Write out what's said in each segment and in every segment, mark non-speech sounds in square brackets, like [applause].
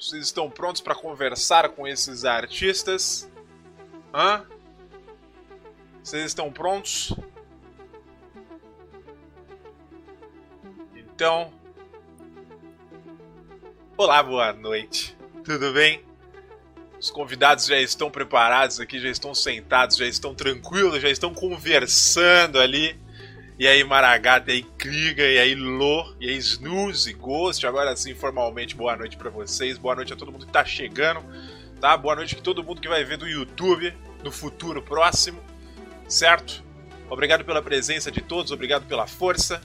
Vocês estão prontos para conversar com esses artistas? Hã? Vocês estão prontos? Então. Olá, boa noite. Tudo bem? Os convidados já estão preparados aqui, já estão sentados, já estão tranquilos, já estão conversando ali. E aí, Maragata, e aí, Kriga, e aí, Lô, e aí, Snooze, Ghost. Agora sim, formalmente, boa noite para vocês. Boa noite a todo mundo que tá chegando, tá? Boa noite a todo mundo que vai ver do YouTube no futuro próximo, certo? Obrigado pela presença de todos, obrigado pela força,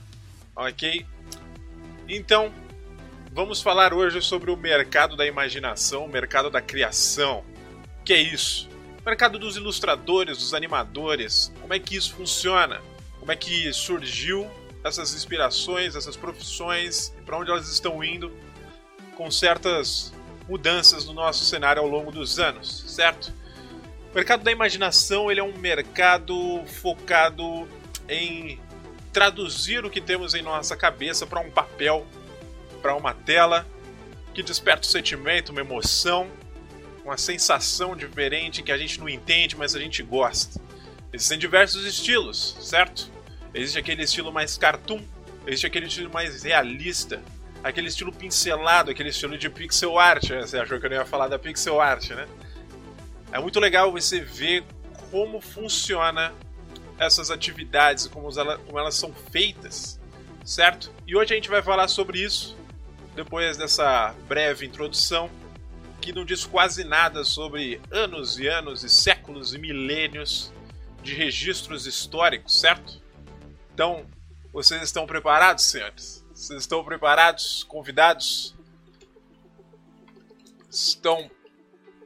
ok? Então, vamos falar hoje sobre o mercado da imaginação, o mercado da criação. O que é isso? O mercado dos ilustradores, dos animadores. Como é que isso funciona? Como é que surgiu essas inspirações, essas profissões, para onde elas estão indo, com certas mudanças no nosso cenário ao longo dos anos, certo? O mercado da imaginação ele é um mercado focado em traduzir o que temos em nossa cabeça para um papel, para uma tela, que desperta um sentimento, uma emoção, uma sensação diferente que a gente não entende, mas a gente gosta. Existem diversos estilos, certo? Existe aquele estilo mais cartoon, existe aquele estilo mais realista, aquele estilo pincelado, aquele estilo de pixel art. Né? Você achou que eu não ia falar da pixel art, né? É muito legal você ver como funciona essas atividades, como elas, como elas são feitas, certo? E hoje a gente vai falar sobre isso, depois dessa breve introdução, que não diz quase nada sobre anos e anos e séculos e milênios de registros históricos, certo? Então, vocês estão preparados, senhores? Vocês estão preparados, convidados? Estão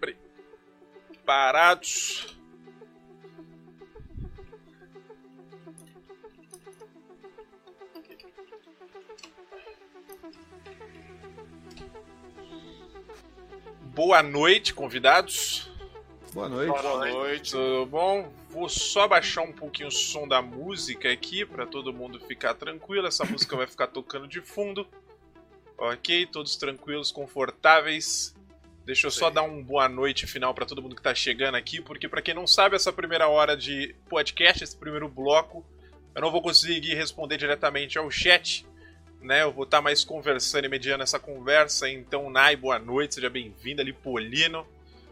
preparados? Boa noite, convidados. Boa noite. Boa noite. Tudo bom? Vou só baixar um pouquinho o som da música aqui para todo mundo ficar tranquilo. Essa música vai ficar tocando de fundo. Ok, todos tranquilos, confortáveis. Deixa eu só dar um boa noite final para todo mundo que tá chegando aqui, porque para quem não sabe, essa primeira hora de podcast, esse primeiro bloco, eu não vou conseguir responder diretamente ao chat, né? Eu vou estar tá mais conversando e mediando essa conversa. Então, Nai, boa noite, seja bem-vindo ali, Polino.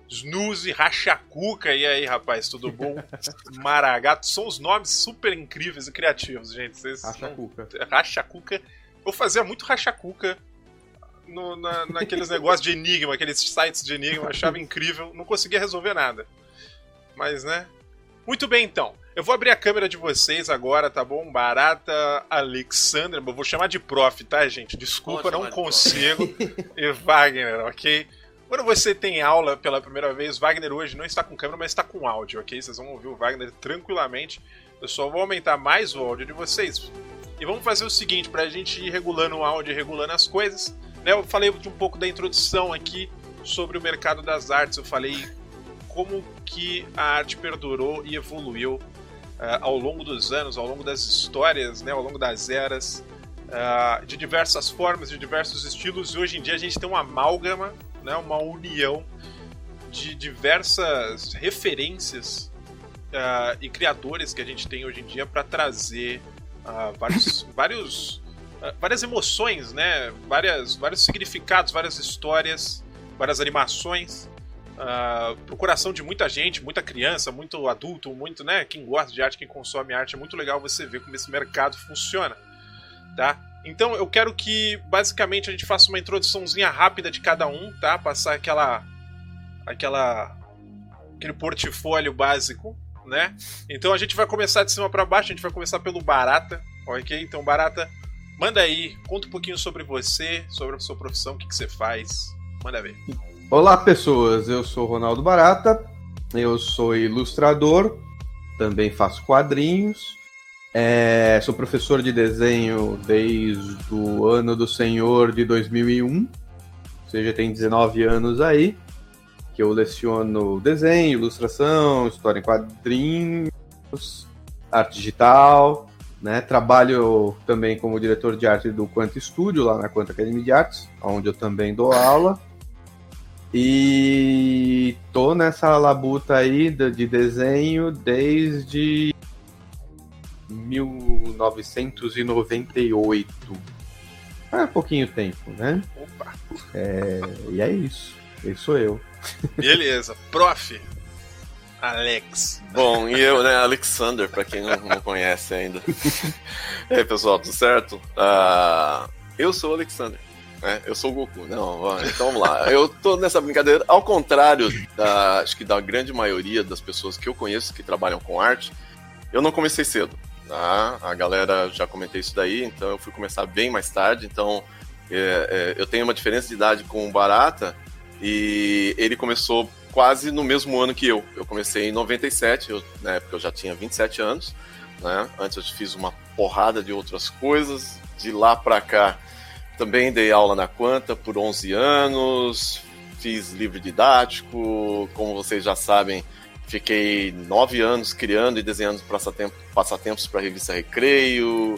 Snooze, Rachacuca, e aí, rapaz, tudo bom? [laughs] Maragato, são os nomes super incríveis e criativos, gente. Vocês Rachacuca. Não... Rachacuca. Eu fazia muito Rachacuca no, na, naqueles [laughs] negócios de enigma, aqueles sites de enigma, eu achava incrível, não conseguia resolver nada. Mas, né? Muito bem, então. Eu vou abrir a câmera de vocês agora, tá bom? Barata Alexandra, eu vou chamar de prof, tá, gente? Desculpa, não consigo. [laughs] e Wagner, ok? Quando você tem aula pela primeira vez, Wagner hoje não está com câmera, mas está com áudio, ok? Vocês vão ouvir o Wagner tranquilamente. Eu só vou aumentar mais o áudio de vocês. E vamos fazer o seguinte, para a gente ir regulando o áudio regulando as coisas. Né? Eu falei um pouco da introdução aqui sobre o mercado das artes. Eu falei como que a arte perdurou e evoluiu uh, ao longo dos anos, ao longo das histórias, né, ao longo das eras, uh, de diversas formas, de diversos estilos, e hoje em dia a gente tem uma amálgama, né, uma união de diversas referências uh, e criadores que a gente tem hoje em dia para trazer vários, [laughs] vários, várias emoções, né, várias, vários significados, várias histórias, várias animações uh, pro coração de muita gente, muita criança, muito adulto, muito, né? Quem gosta de arte, quem consome arte, é muito legal você ver como esse mercado funciona, tá? Então eu quero que basicamente a gente faça uma introduçãozinha rápida de cada um, tá? Passar aquela aquela aquele portfólio básico, né? Então a gente vai começar de cima para baixo, a gente vai começar pelo Barata, ok? Então Barata, manda aí, conta um pouquinho sobre você, sobre a sua profissão, o que, que você faz, manda ver. Olá, pessoas. Eu sou Ronaldo Barata. Eu sou ilustrador. Também faço quadrinhos. É, sou professor de desenho desde o ano do Senhor de 2001. Ou seja, tem 19 anos aí. Que eu leciono desenho, ilustração, história em quadrinhos, arte digital. Né? Trabalho também como diretor de arte do Quanto Studio, lá na Quanto Academy de Artes, onde eu também dou aula. E tô nessa labuta aí de desenho desde 1998. É pouquinho tempo, né? Opa! É, e é isso. Esse sou eu. Beleza. Prof. Alex. Bom, e eu, né, Alexander, pra quem não, não conhece ainda. e [laughs] aí, pessoal, tudo certo? Uh, eu sou o Alexander. Né? Eu sou o Goku. Não, então vamos lá. Eu tô nessa brincadeira, ao contrário da, acho que da grande maioria das pessoas que eu conheço que trabalham com arte, eu não comecei cedo. Tá? A galera já comentei isso daí, então eu fui começar bem mais tarde. Então é, é, eu tenho uma diferença de idade com o Barata e ele começou quase no mesmo ano que eu. Eu comecei em 97, eu, na época eu já tinha 27 anos. Né? Antes eu fiz uma porrada de outras coisas. De lá para cá também dei aula na Quanta por 11 anos, fiz livro didático, como vocês já sabem, fiquei nove anos criando e desenhando passatempos para a revista Recreio.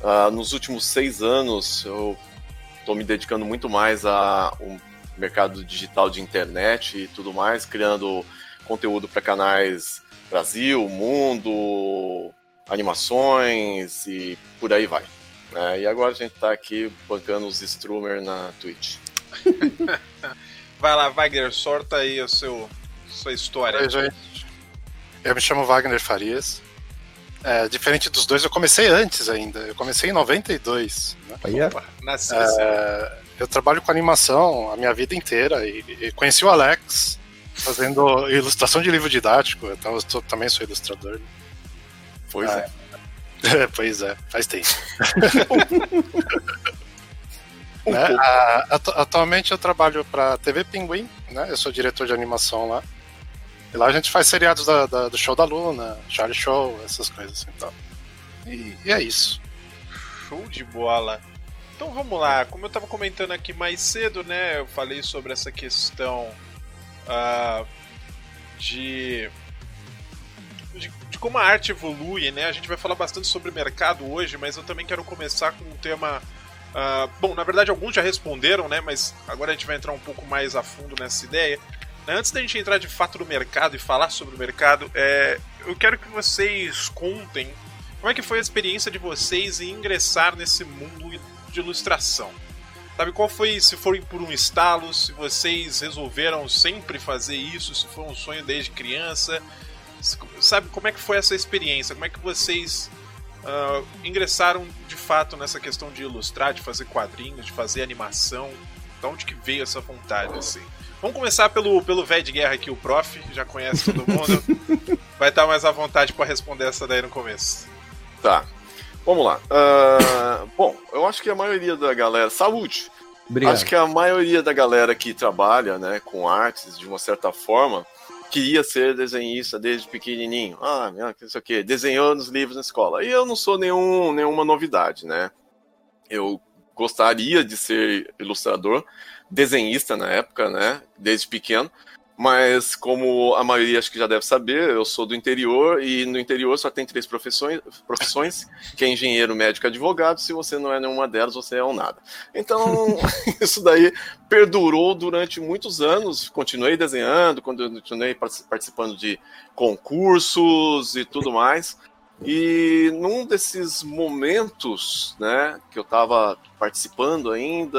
Uh, nos últimos seis anos, eu estou me dedicando muito mais ao mercado digital de internet e tudo mais, criando conteúdo para canais Brasil, Mundo, animações e por aí vai. É, e agora a gente tá aqui bancando os Strummer na Twitch. [laughs] Vai lá, Wagner, sorta aí a seu, sua história. Oi, gente. Eu me chamo Wagner Farias. É, diferente dos dois, eu comecei antes ainda. Eu comecei em 92. Né? Opa, nasci é, Eu trabalho com animação a minha vida inteira e, e conheci o Alex fazendo ilustração de livro didático. Então eu tô, também sou ilustrador. Pois é. é. [laughs] pois é, faz tempo. [laughs] né? Atu atualmente eu trabalho para TV Pinguim, né? Eu sou diretor de animação lá. E lá a gente faz seriados da, da, do Show da Luna, Charlie Show, essas coisas então. E, e, é isso. Show de bola. Então vamos lá, como eu estava comentando aqui mais cedo, né? Eu falei sobre essa questão uh, de de, de, como a arte evolui, né? A gente vai falar bastante sobre mercado hoje, mas eu também quero começar com um tema. Uh, bom, na verdade alguns já responderam, né? Mas agora a gente vai entrar um pouco mais a fundo nessa ideia. Antes da gente entrar de fato no mercado e falar sobre o mercado, é, eu quero que vocês contem como é que foi a experiência de vocês em ingressar nesse mundo de ilustração. Sabe qual foi, se for por um estalo, se vocês resolveram sempre fazer isso, se foi um sonho desde criança, sabe como é que foi essa experiência? Como é que vocês uh, ingressaram de fato nessa questão de ilustrar, de fazer quadrinhos, de fazer animação? De onde que veio essa vontade assim? Vamos começar pelo pelo velho de guerra aqui, o prof, já conhece todo mundo. [laughs] Vai estar mais à vontade para responder essa daí no começo. Tá. Vamos lá. Uh, bom, eu acho que a maioria da galera. Saúde! Obrigado. Acho que a maioria da galera que trabalha né, com artes, de uma certa forma, queria ser desenhista desde pequenininho. Ah, isso aqui, desenhou nos livros na escola. E eu não sou nenhum, nenhuma novidade, né? Eu gostaria de ser ilustrador, desenhista na época, né? Desde pequeno. Mas, como a maioria acho que já deve saber, eu sou do interior e no interior só tem três profissões, profissões que é engenheiro, médico e advogado. Se você não é nenhuma delas, você é um nada. Então, [laughs] isso daí perdurou durante muitos anos. Continuei desenhando, continuei participando de concursos e tudo mais. E num desses momentos, né, que eu estava participando ainda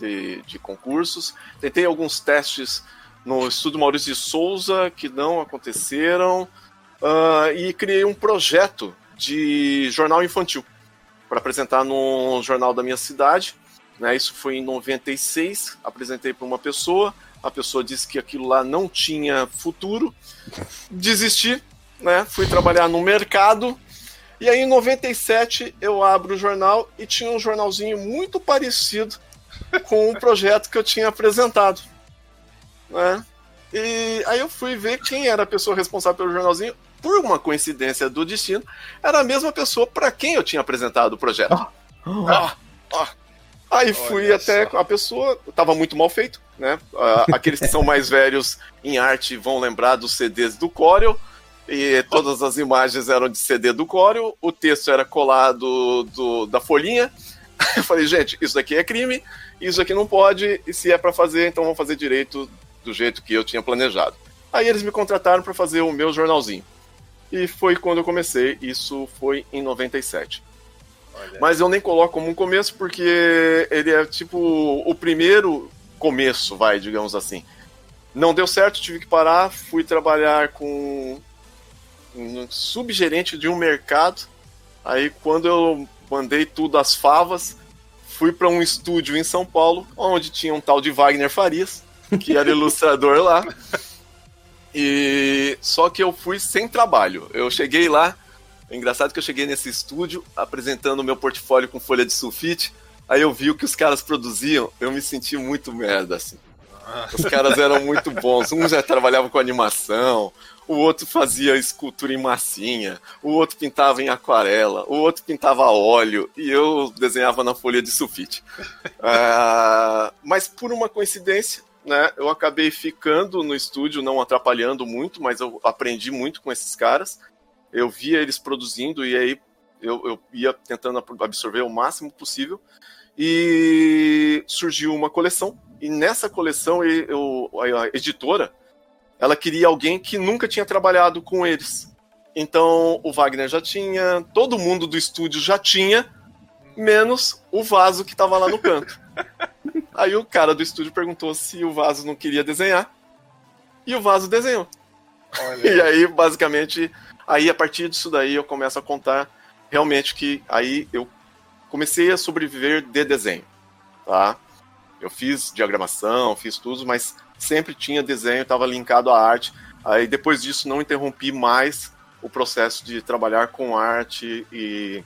de, de concursos, tentei alguns testes no Estúdio Maurício de Souza, que não aconteceram, uh, e criei um projeto de jornal infantil para apresentar no jornal da minha cidade. Né? Isso foi em 96, apresentei para uma pessoa, a pessoa disse que aquilo lá não tinha futuro, desisti, né? fui trabalhar no mercado, e aí em 97 eu abro o jornal e tinha um jornalzinho muito parecido com o projeto que eu tinha apresentado né? E aí eu fui ver quem era a pessoa responsável pelo jornalzinho. Por uma coincidência do destino, era a mesma pessoa para quem eu tinha apresentado o projeto. Oh. Ah, ah. Aí fui Olha até só. a pessoa, estava muito mal feito, né? aqueles que são mais velhos em arte vão lembrar dos CDs do Corel, e todas as imagens eram de CD do Corel, o texto era colado do, da folhinha, [laughs] eu falei, gente, isso daqui é crime, isso aqui não pode, e se é para fazer, então vamos fazer direito do jeito que eu tinha planejado. Aí eles me contrataram para fazer o meu jornalzinho. E foi quando eu comecei, isso foi em 97. Olha. Mas eu nem coloco como um começo porque ele é tipo o primeiro começo, vai, digamos assim. Não deu certo, tive que parar, fui trabalhar com um subgerente de um mercado. Aí quando eu mandei tudo às favas, fui para um estúdio em São Paulo, onde tinha um tal de Wagner Farias, que era ilustrador lá. E só que eu fui sem trabalho. Eu cheguei lá, é engraçado que eu cheguei nesse estúdio apresentando o meu portfólio com folha de sulfite. Aí eu vi o que os caras produziam, eu me senti muito merda assim. Os caras eram muito bons. Um já trabalhava com animação, o outro fazia escultura em massinha, o outro pintava em aquarela, o outro pintava óleo e eu desenhava na folha de sulfite. Uh, [laughs] mas por uma coincidência, né, eu acabei ficando no estúdio, não atrapalhando muito, mas eu aprendi muito com esses caras. Eu via eles produzindo e aí eu, eu ia tentando absorver o máximo possível. E surgiu uma coleção, e nessa coleção eu, a editora ela queria alguém que nunca tinha trabalhado com eles. Então o Wagner já tinha, todo mundo do estúdio já tinha, menos o vaso que estava lá no canto. [laughs] Aí o cara do estúdio perguntou se o vaso não queria desenhar. E o vaso desenhou. Olha. E aí, basicamente, aí a partir disso daí eu começo a contar realmente que aí eu comecei a sobreviver de desenho, tá? Eu fiz diagramação, fiz tudo, mas sempre tinha desenho, estava linkado à arte. Aí depois disso não interrompi mais o processo de trabalhar com arte e,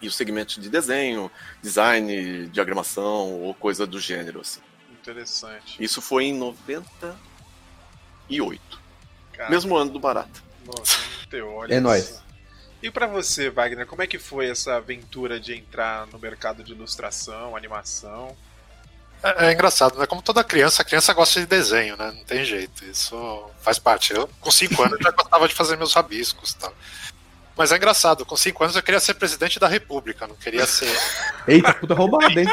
e o segmento de desenho, design, diagramação ou coisa do gênero. Assim. Interessante. Isso foi em 98. Cara, Mesmo ano do Barata. Nossa, é nóis. E para você, Wagner, como é que foi essa aventura de entrar no mercado de ilustração, animação? É, é, engraçado, né? Como toda criança, a criança gosta de desenho, né? Não tem jeito. Isso faz parte. Eu, com 5 anos, já gostava de fazer meus rabiscos e tal. Mas é engraçado, com 5 anos eu queria ser presidente da república, não queria ser. Eita, puta roubada, hein?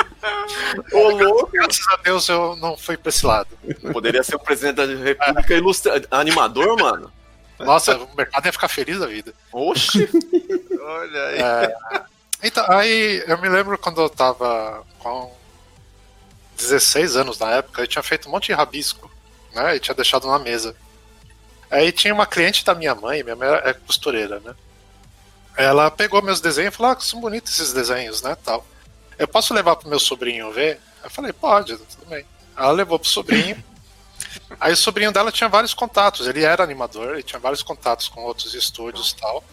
Ô, louco! Graças a Deus eu não fui pra esse lado. Poderia ser o presidente da república ilustra... animador, mano? Nossa, o mercado ia ficar feliz da vida. Oxi! Olha aí. É... Então, aí eu me lembro quando eu tava com 16 anos na época, eu tinha feito um monte de rabisco, né? E tinha deixado na mesa. Aí tinha uma cliente da minha mãe, minha mãe é costureira, né? Ela pegou meus desenhos e falou: Ah, são bonitos esses desenhos, né? Tal. Eu posso levar pro meu sobrinho ver? Eu falei: Pode, tudo bem. Ela levou pro sobrinho. [laughs] Aí o sobrinho dela tinha vários contatos, ele era animador, ele tinha vários contatos com outros estúdios e tal.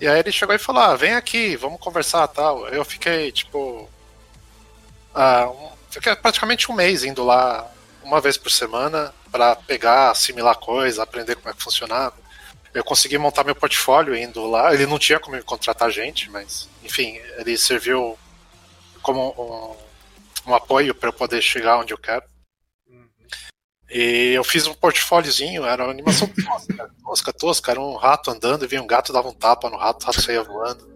E aí ele chegou e falou: ah, vem aqui, vamos conversar tal. Eu fiquei, tipo. Ah, um, fiquei praticamente um mês indo lá uma vez por semana para pegar, assimilar coisas, aprender como é que funcionava. Eu consegui montar meu portfólio indo lá. Ele não tinha como contratar gente, mas enfim, ele serviu como um, um apoio para eu poder chegar onde eu quero. E eu fiz um portfóliozinho, era uma animação [laughs] tosca, tosca, tosca, era um rato andando e vinha um gato, dava um tapa no rato, o rato saía voando.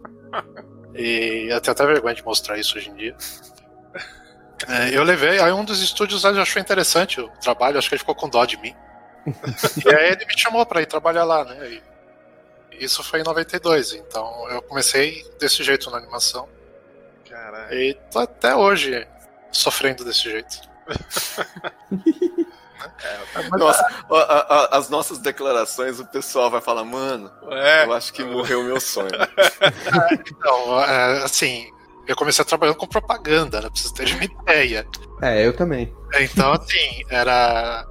E eu tenho até vergonha de mostrar isso hoje em dia. [laughs] É, eu levei, aí um dos estúdios achou interessante o trabalho, acho que ele ficou com dó de mim. [laughs] e aí ele me chamou para ir trabalhar lá, né? E isso foi em 92, então eu comecei desse jeito na animação. Caralho. E tô até hoje sofrendo desse jeito. [laughs] É, Nossa, a, a, as nossas declarações, o pessoal vai falar, mano, é. eu acho que morreu o meu sonho. [laughs] então, é, assim, eu comecei trabalhando com propaganda, né? Pra vocês terem uma ideia. É, eu também. Então, assim, era.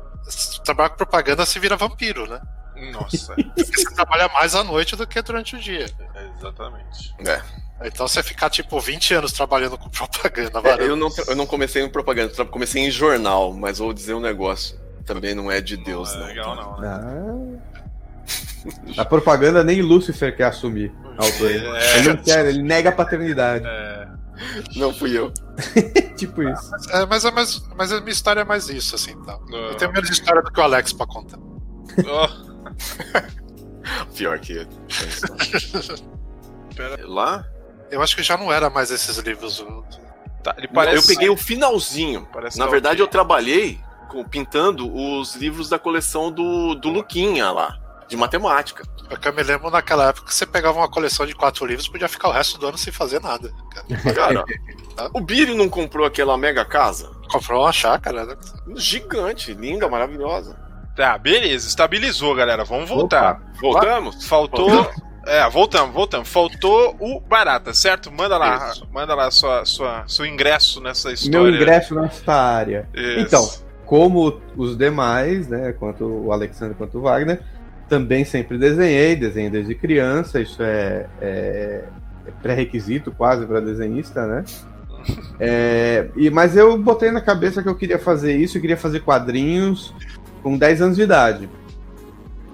Trabalhar com propaganda se vira vampiro, né? Nossa. [laughs] Porque você trabalha mais à noite do que durante o dia. É, exatamente. É. Então você ficar tipo 20 anos trabalhando com propaganda. É, eu, não, eu não comecei em propaganda, comecei em jornal, mas vou dizer um negócio. Também não é de Deus, não. É legal, não. Né? Ah. [laughs] A propaganda nem Lúcifer quer assumir a autoria. É. Ele não quer, ele nega a paternidade. É. Não fui eu. [laughs] tipo isso. É, mas, é mais, mas a minha história é mais isso, assim, tá? Eu tenho menos história do que o Alex pra contar. Oh. [laughs] Pior que [laughs] Lá? Eu acho que já não era mais esses livros. Tá, parece... Eu peguei o finalzinho. Parece Na verdade, eu trabalhei com, pintando os livros da coleção do, do Luquinha lá, de matemática. Eu me lembro naquela época que você pegava uma coleção de quatro livros e podia ficar o resto do ano sem fazer nada. Cara, [laughs] o Biri não comprou aquela mega casa? Comprou uma chácara, né? Gigante, linda, maravilhosa. Tá, beleza, estabilizou, galera. Vamos voltar. Opa, voltamos? Faltou. Voltamos. É, voltamos, voltamos. Faltou o Barata, certo? Manda lá, Isso. manda lá sua, sua, seu ingresso nessa história. Meu ingresso nessa área. Isso. Então, como os demais, né, quanto o Alexandre quanto o Wagner, também sempre desenhei, desenhei desde criança, isso é, é, é pré-requisito quase para desenhista, né? É, e, mas eu botei na cabeça que eu queria fazer isso, eu queria fazer quadrinhos com 10 anos de idade.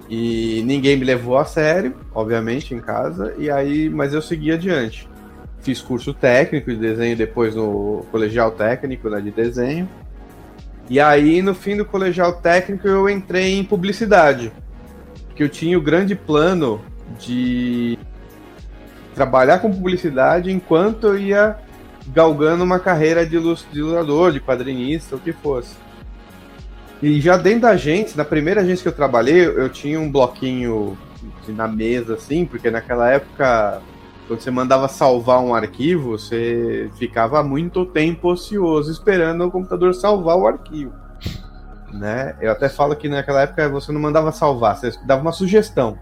E ninguém me levou a sério, obviamente, em casa, e aí, mas eu segui adiante. Fiz curso técnico de desenho depois no colegial técnico né, de desenho. E aí, no fim do colegial técnico, eu entrei em publicidade. Porque eu tinha o grande plano de trabalhar com publicidade enquanto eu ia galgando uma carreira de ilustrador, de quadrinista, o que fosse. E já dentro da agência, na primeira agência que eu trabalhei, eu tinha um bloquinho na mesa, assim, porque naquela época, quando você mandava salvar um arquivo, você ficava muito tempo ocioso esperando o computador salvar o arquivo. Né? Eu até falo que naquela época você não mandava salvar, você dava uma sugestão.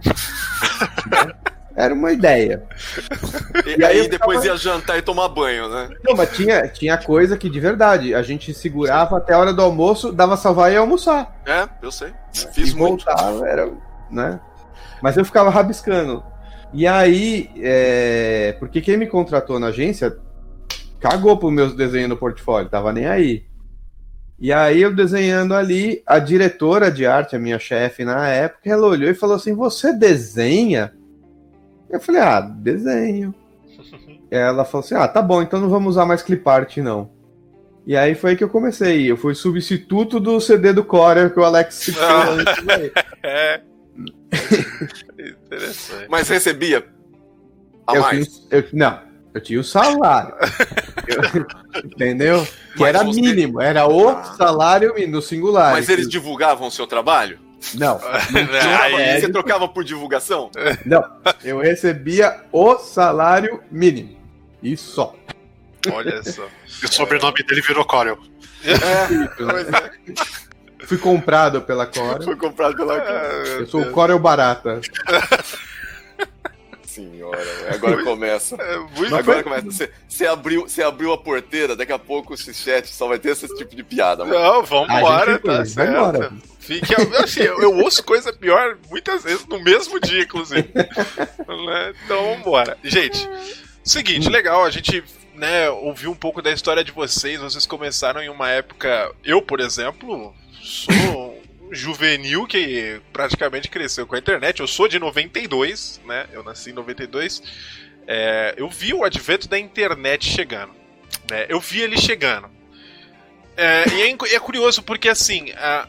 né? [laughs] Era uma ideia. E, e aí, aí depois ficava... ia jantar e tomar banho, né? Não, mas tinha, tinha coisa que de verdade, a gente segurava até a hora do almoço, dava salvar e ia almoçar. É, eu sei. Fiz e muito. voltava, era, né? Mas eu ficava rabiscando. E aí, é... porque quem me contratou na agência cagou pro meus desenhos no portfólio, tava nem aí. E aí eu desenhando ali, a diretora de arte, a minha chefe na época, ela olhou e falou assim: "Você desenha?" Eu falei, ah, desenho. [laughs] Ela falou assim, ah, tá bom, então não vamos usar mais clipart, não. E aí foi aí que eu comecei. Eu fui substituto do CD do Core que o Alex [laughs] citou antes É. [laughs] Interessante. Mas recebia a eu mais? Tinha, eu, não, eu tinha o salário. eu, [laughs] entendeu? Que Mas era mínimo, era o ah. salário no singular. Mas eles divulgavam o seu trabalho? Não. [laughs] Aí você trocava por divulgação? Não. Eu recebia o salário mínimo. E só. Olha só. E o sobrenome dele virou Corel. É, é. Fui comprado pela Corel. Fui comprado pela Corel. Eu sou o Corel Barata [laughs] senhora, agora começa. É muito agora começa. Você, você, abriu, você abriu a porteira, daqui a pouco esse chat só vai ter esse tipo de piada. Mano. Não, vambora, tá certo. Embora. Fique, assim, eu, eu, ouço coisa pior muitas vezes no mesmo dia, inclusive. [laughs] Né? então vambora. Gente, seguinte, legal, a gente né, ouviu um pouco da história de vocês. Vocês começaram em uma época. Eu, por exemplo, sou juvenil que praticamente cresceu com a internet. Eu sou de 92, né? Eu nasci em 92. É, eu vi o advento da internet chegando. Né? Eu vi ele chegando. É, e é, é, curioso porque, assim, a,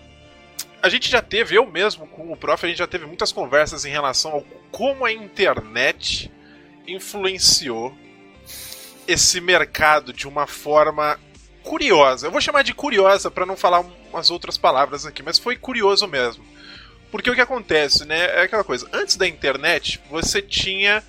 a gente já teve, eu mesmo com o prof, a gente já teve muitas conversas em relação ao como a internet influenciou esse mercado de uma forma curiosa. Eu vou chamar de curiosa para não falar umas outras palavras aqui, mas foi curioso mesmo. Porque o que acontece, né? É aquela coisa. Antes da internet, você tinha.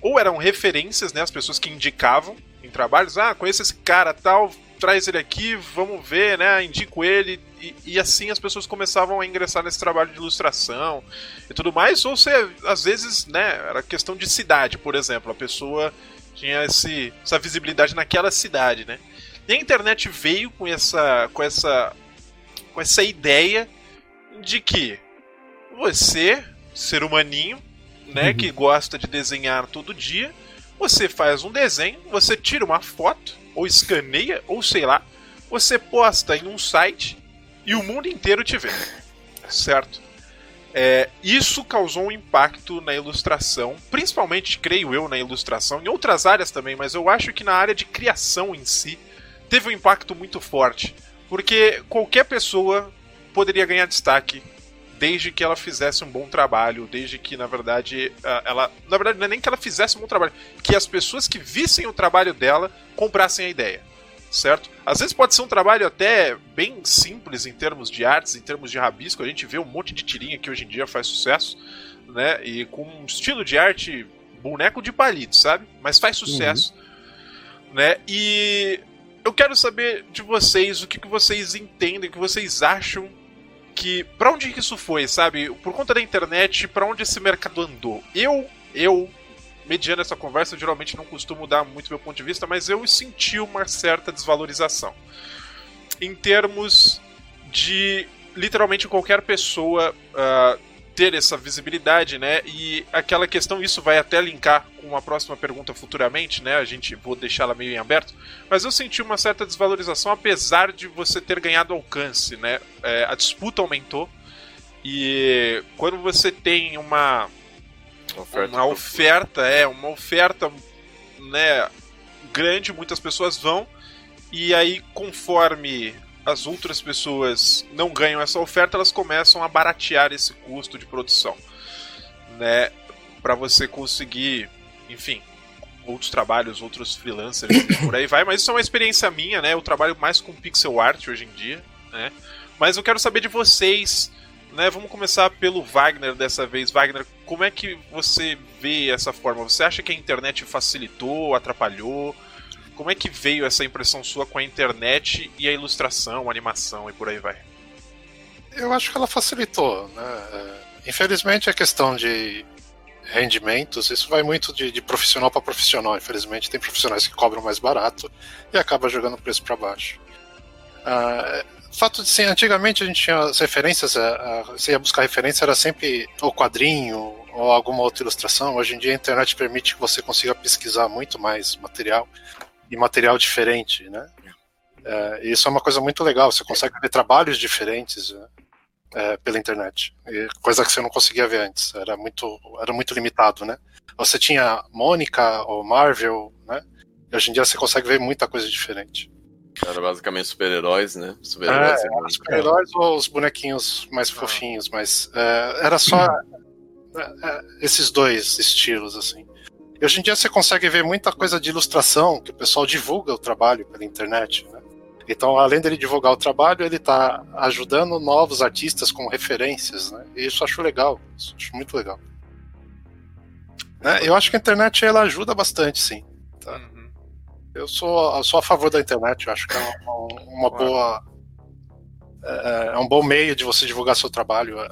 Ou eram referências, né? As pessoas que indicavam em trabalhos. Ah, conheço esse cara tal, traz ele aqui, vamos ver, né? Indico ele. E, e, assim as pessoas começavam a ingressar nesse trabalho de ilustração e tudo mais. Ou você, às vezes, né? Era questão de cidade, por exemplo. A pessoa tinha esse, essa visibilidade naquela cidade, né? E a internet veio com essa, com essa, com essa ideia de que você, ser humaninho, né, uhum. que gosta de desenhar todo dia, você faz um desenho, você tira uma foto, ou escaneia, ou sei lá, você posta em um site e o mundo inteiro te vê. Certo? É, isso causou um impacto na ilustração, principalmente, creio eu, na ilustração, em outras áreas também, mas eu acho que na área de criação em si, teve um impacto muito forte. Porque qualquer pessoa poderia ganhar destaque desde que ela fizesse um bom trabalho, desde que, na verdade, ela. Na verdade, não é nem que ela fizesse um bom trabalho, que as pessoas que vissem o trabalho dela comprassem a ideia. certo? Às vezes pode ser um trabalho até bem simples em termos de artes, em termos de rabisco. A gente vê um monte de tirinha que hoje em dia faz sucesso, né? E com um estilo de arte boneco de palito, sabe? Mas faz sucesso, uhum. né? E eu quero saber de vocês o que, que vocês entendem, o que vocês acham que para onde que isso foi, sabe? Por conta da internet, para onde esse mercado andou? Eu, eu mediando essa conversa, eu geralmente não costumo dar muito meu ponto de vista, mas eu senti uma certa desvalorização. Em termos de literalmente qualquer pessoa uh, ter essa visibilidade, né? E aquela questão, isso vai até linkar com uma próxima pergunta futuramente, né? A gente vou deixá-la meio em aberto, mas eu senti uma certa desvalorização, apesar de você ter ganhado alcance, né? É, a disputa aumentou e quando você tem uma oferta uma oferta, é, uma oferta, né, grande, muitas pessoas vão, e aí conforme as outras pessoas não ganham essa oferta, elas começam a baratear esse custo de produção, né, para você conseguir, enfim, outros trabalhos, outros freelancers, por aí vai, mas isso é uma experiência minha, né? Eu trabalho mais com pixel art hoje em dia, né? Mas eu quero saber de vocês, né? Vamos começar pelo Wagner dessa vez. Wagner, como é que você vê essa forma? Você acha que a internet facilitou, atrapalhou? Como é que veio essa impressão sua com a internet e a ilustração, a animação e por aí vai? Eu acho que ela facilitou, né? É, infelizmente a questão de rendimentos, isso vai muito de, de profissional para profissional. Infelizmente tem profissionais que cobram mais barato e acaba jogando o preço para baixo. Uh, fato de ser, antigamente a gente tinha as referências, a, a, você ia buscar referência, era sempre o quadrinho ou alguma outra ilustração. Hoje em dia a internet permite que você consiga pesquisar muito mais material e material diferente, né? É, isso é uma coisa muito legal, você consegue ver trabalhos diferentes né? é, pela internet, coisa que você não conseguia ver antes, era muito, era muito limitado, né? Você tinha Mônica ou Marvel, né? E hoje em dia você consegue ver muita coisa diferente. Era basicamente super-heróis, né? Super-heróis é, super ou os bonequinhos mais ah. fofinhos, mas é, era só é, é, esses dois estilos, assim. E hoje em dia você consegue ver muita coisa de ilustração, que o pessoal divulga o trabalho pela internet, né? Então, além dele divulgar o trabalho, ele está ajudando novos artistas com referências, né? E isso eu acho legal, isso eu acho muito legal. Né? Eu acho que a internet ela ajuda bastante, sim. Tá? Uhum. Eu sou, eu sou a favor da internet, eu acho que é uma, uma boa. É, é, um bom meio de você divulgar seu trabalho. É,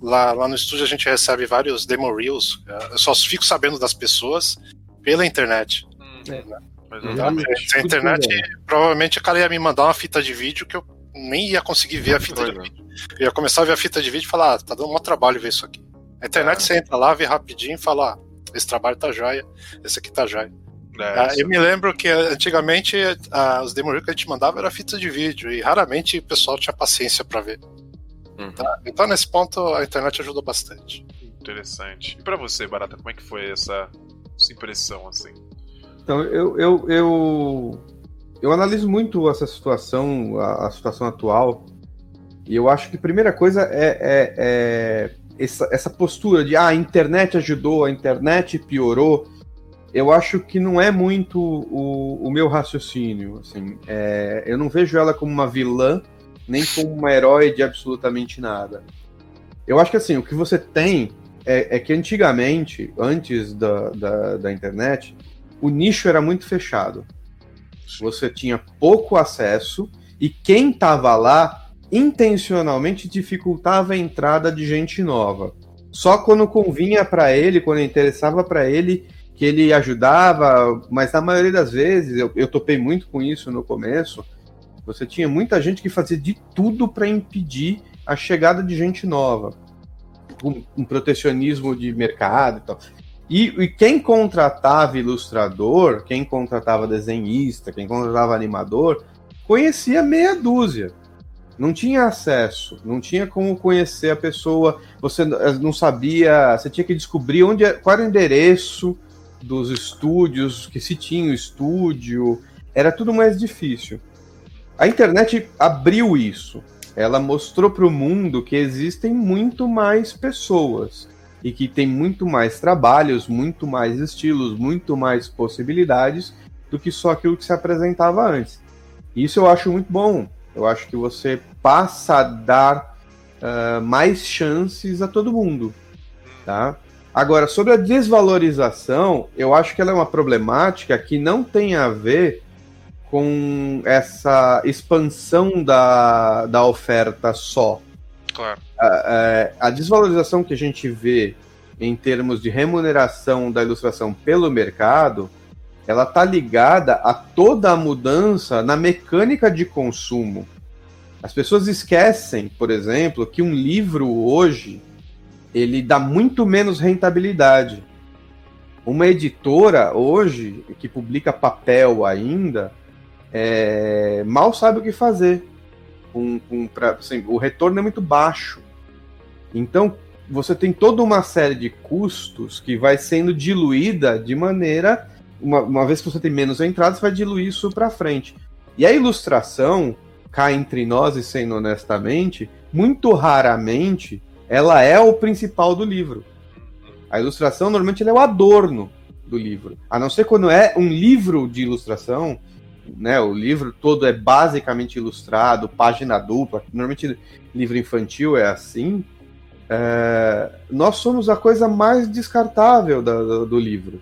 lá, lá no estúdio a gente recebe vários demo reels. É, eu só fico sabendo das pessoas pela internet. Hum, né? Se a internet, provavelmente o cara ia me mandar uma fita de vídeo que eu nem ia conseguir ver a fita de vídeo. Eu ia começar a ver a fita de vídeo e falar, ah, tá dando um trabalho ver isso aqui. A internet é. você entra lá, vê rapidinho e fala, ah, esse trabalho tá joia, esse aqui tá joia. É, ah, eu me lembro que antigamente ah, os demo que a gente mandava era fita de vídeo e raramente o pessoal tinha paciência para ver. Uhum. Tá? Então nesse ponto a internet ajudou bastante. Interessante. E para você, Barata, como é que foi essa, essa impressão assim? Então eu, eu, eu, eu analiso muito essa situação, a, a situação atual, e eu acho que a primeira coisa é, é, é essa, essa postura de ah, a internet ajudou, a internet piorou eu acho que não é muito o, o meu raciocínio. Assim, é, eu não vejo ela como uma vilã, nem como uma herói de absolutamente nada. Eu acho que assim, o que você tem é, é que antigamente, antes da, da, da internet, o nicho era muito fechado. Você tinha pouco acesso e quem estava lá intencionalmente dificultava a entrada de gente nova. Só quando convinha para ele, quando interessava para ele, que ele ajudava, mas na maioria das vezes, eu, eu topei muito com isso no começo, você tinha muita gente que fazia de tudo para impedir a chegada de gente nova. Um, um, protecionismo de mercado e tal. E, e, quem contratava ilustrador, quem contratava desenhista, quem contratava animador, conhecia meia dúzia. Não tinha acesso, não tinha como conhecer a pessoa, você não sabia, você tinha que descobrir onde, é, qual era o endereço, dos estúdios, que se tinha o estúdio, era tudo mais difícil. A internet abriu isso. Ela mostrou para o mundo que existem muito mais pessoas e que tem muito mais trabalhos, muito mais estilos, muito mais possibilidades do que só aquilo que se apresentava antes. Isso eu acho muito bom. Eu acho que você passa a dar uh, mais chances a todo mundo, tá? Agora, sobre a desvalorização, eu acho que ela é uma problemática que não tem a ver com essa expansão da, da oferta só. Claro. A, a, a, desvalorização que a gente vê em termos de remuneração da ilustração pelo mercado, ela está ligada a toda a mudança na mecânica de consumo. As pessoas esquecem, por exemplo, que um livro hoje ele dá muito menos rentabilidade. Uma editora hoje que publica papel ainda é, mal sabe o que fazer. Com, com, pra, assim, o retorno é muito baixo. Então você tem toda uma série de custos que vai sendo diluída de maneira uma, uma vez que você tem menos entradas, vai diluir isso para frente. E a ilustração, cá entre nós e sendo honestamente, muito raramente ela é o principal do livro. A ilustração normalmente é o adorno do livro. A não ser quando é um livro de ilustração, né? O livro todo é basicamente ilustrado, página dupla. Normalmente livro infantil é assim. É, nós somos a coisa mais descartável do, do livro.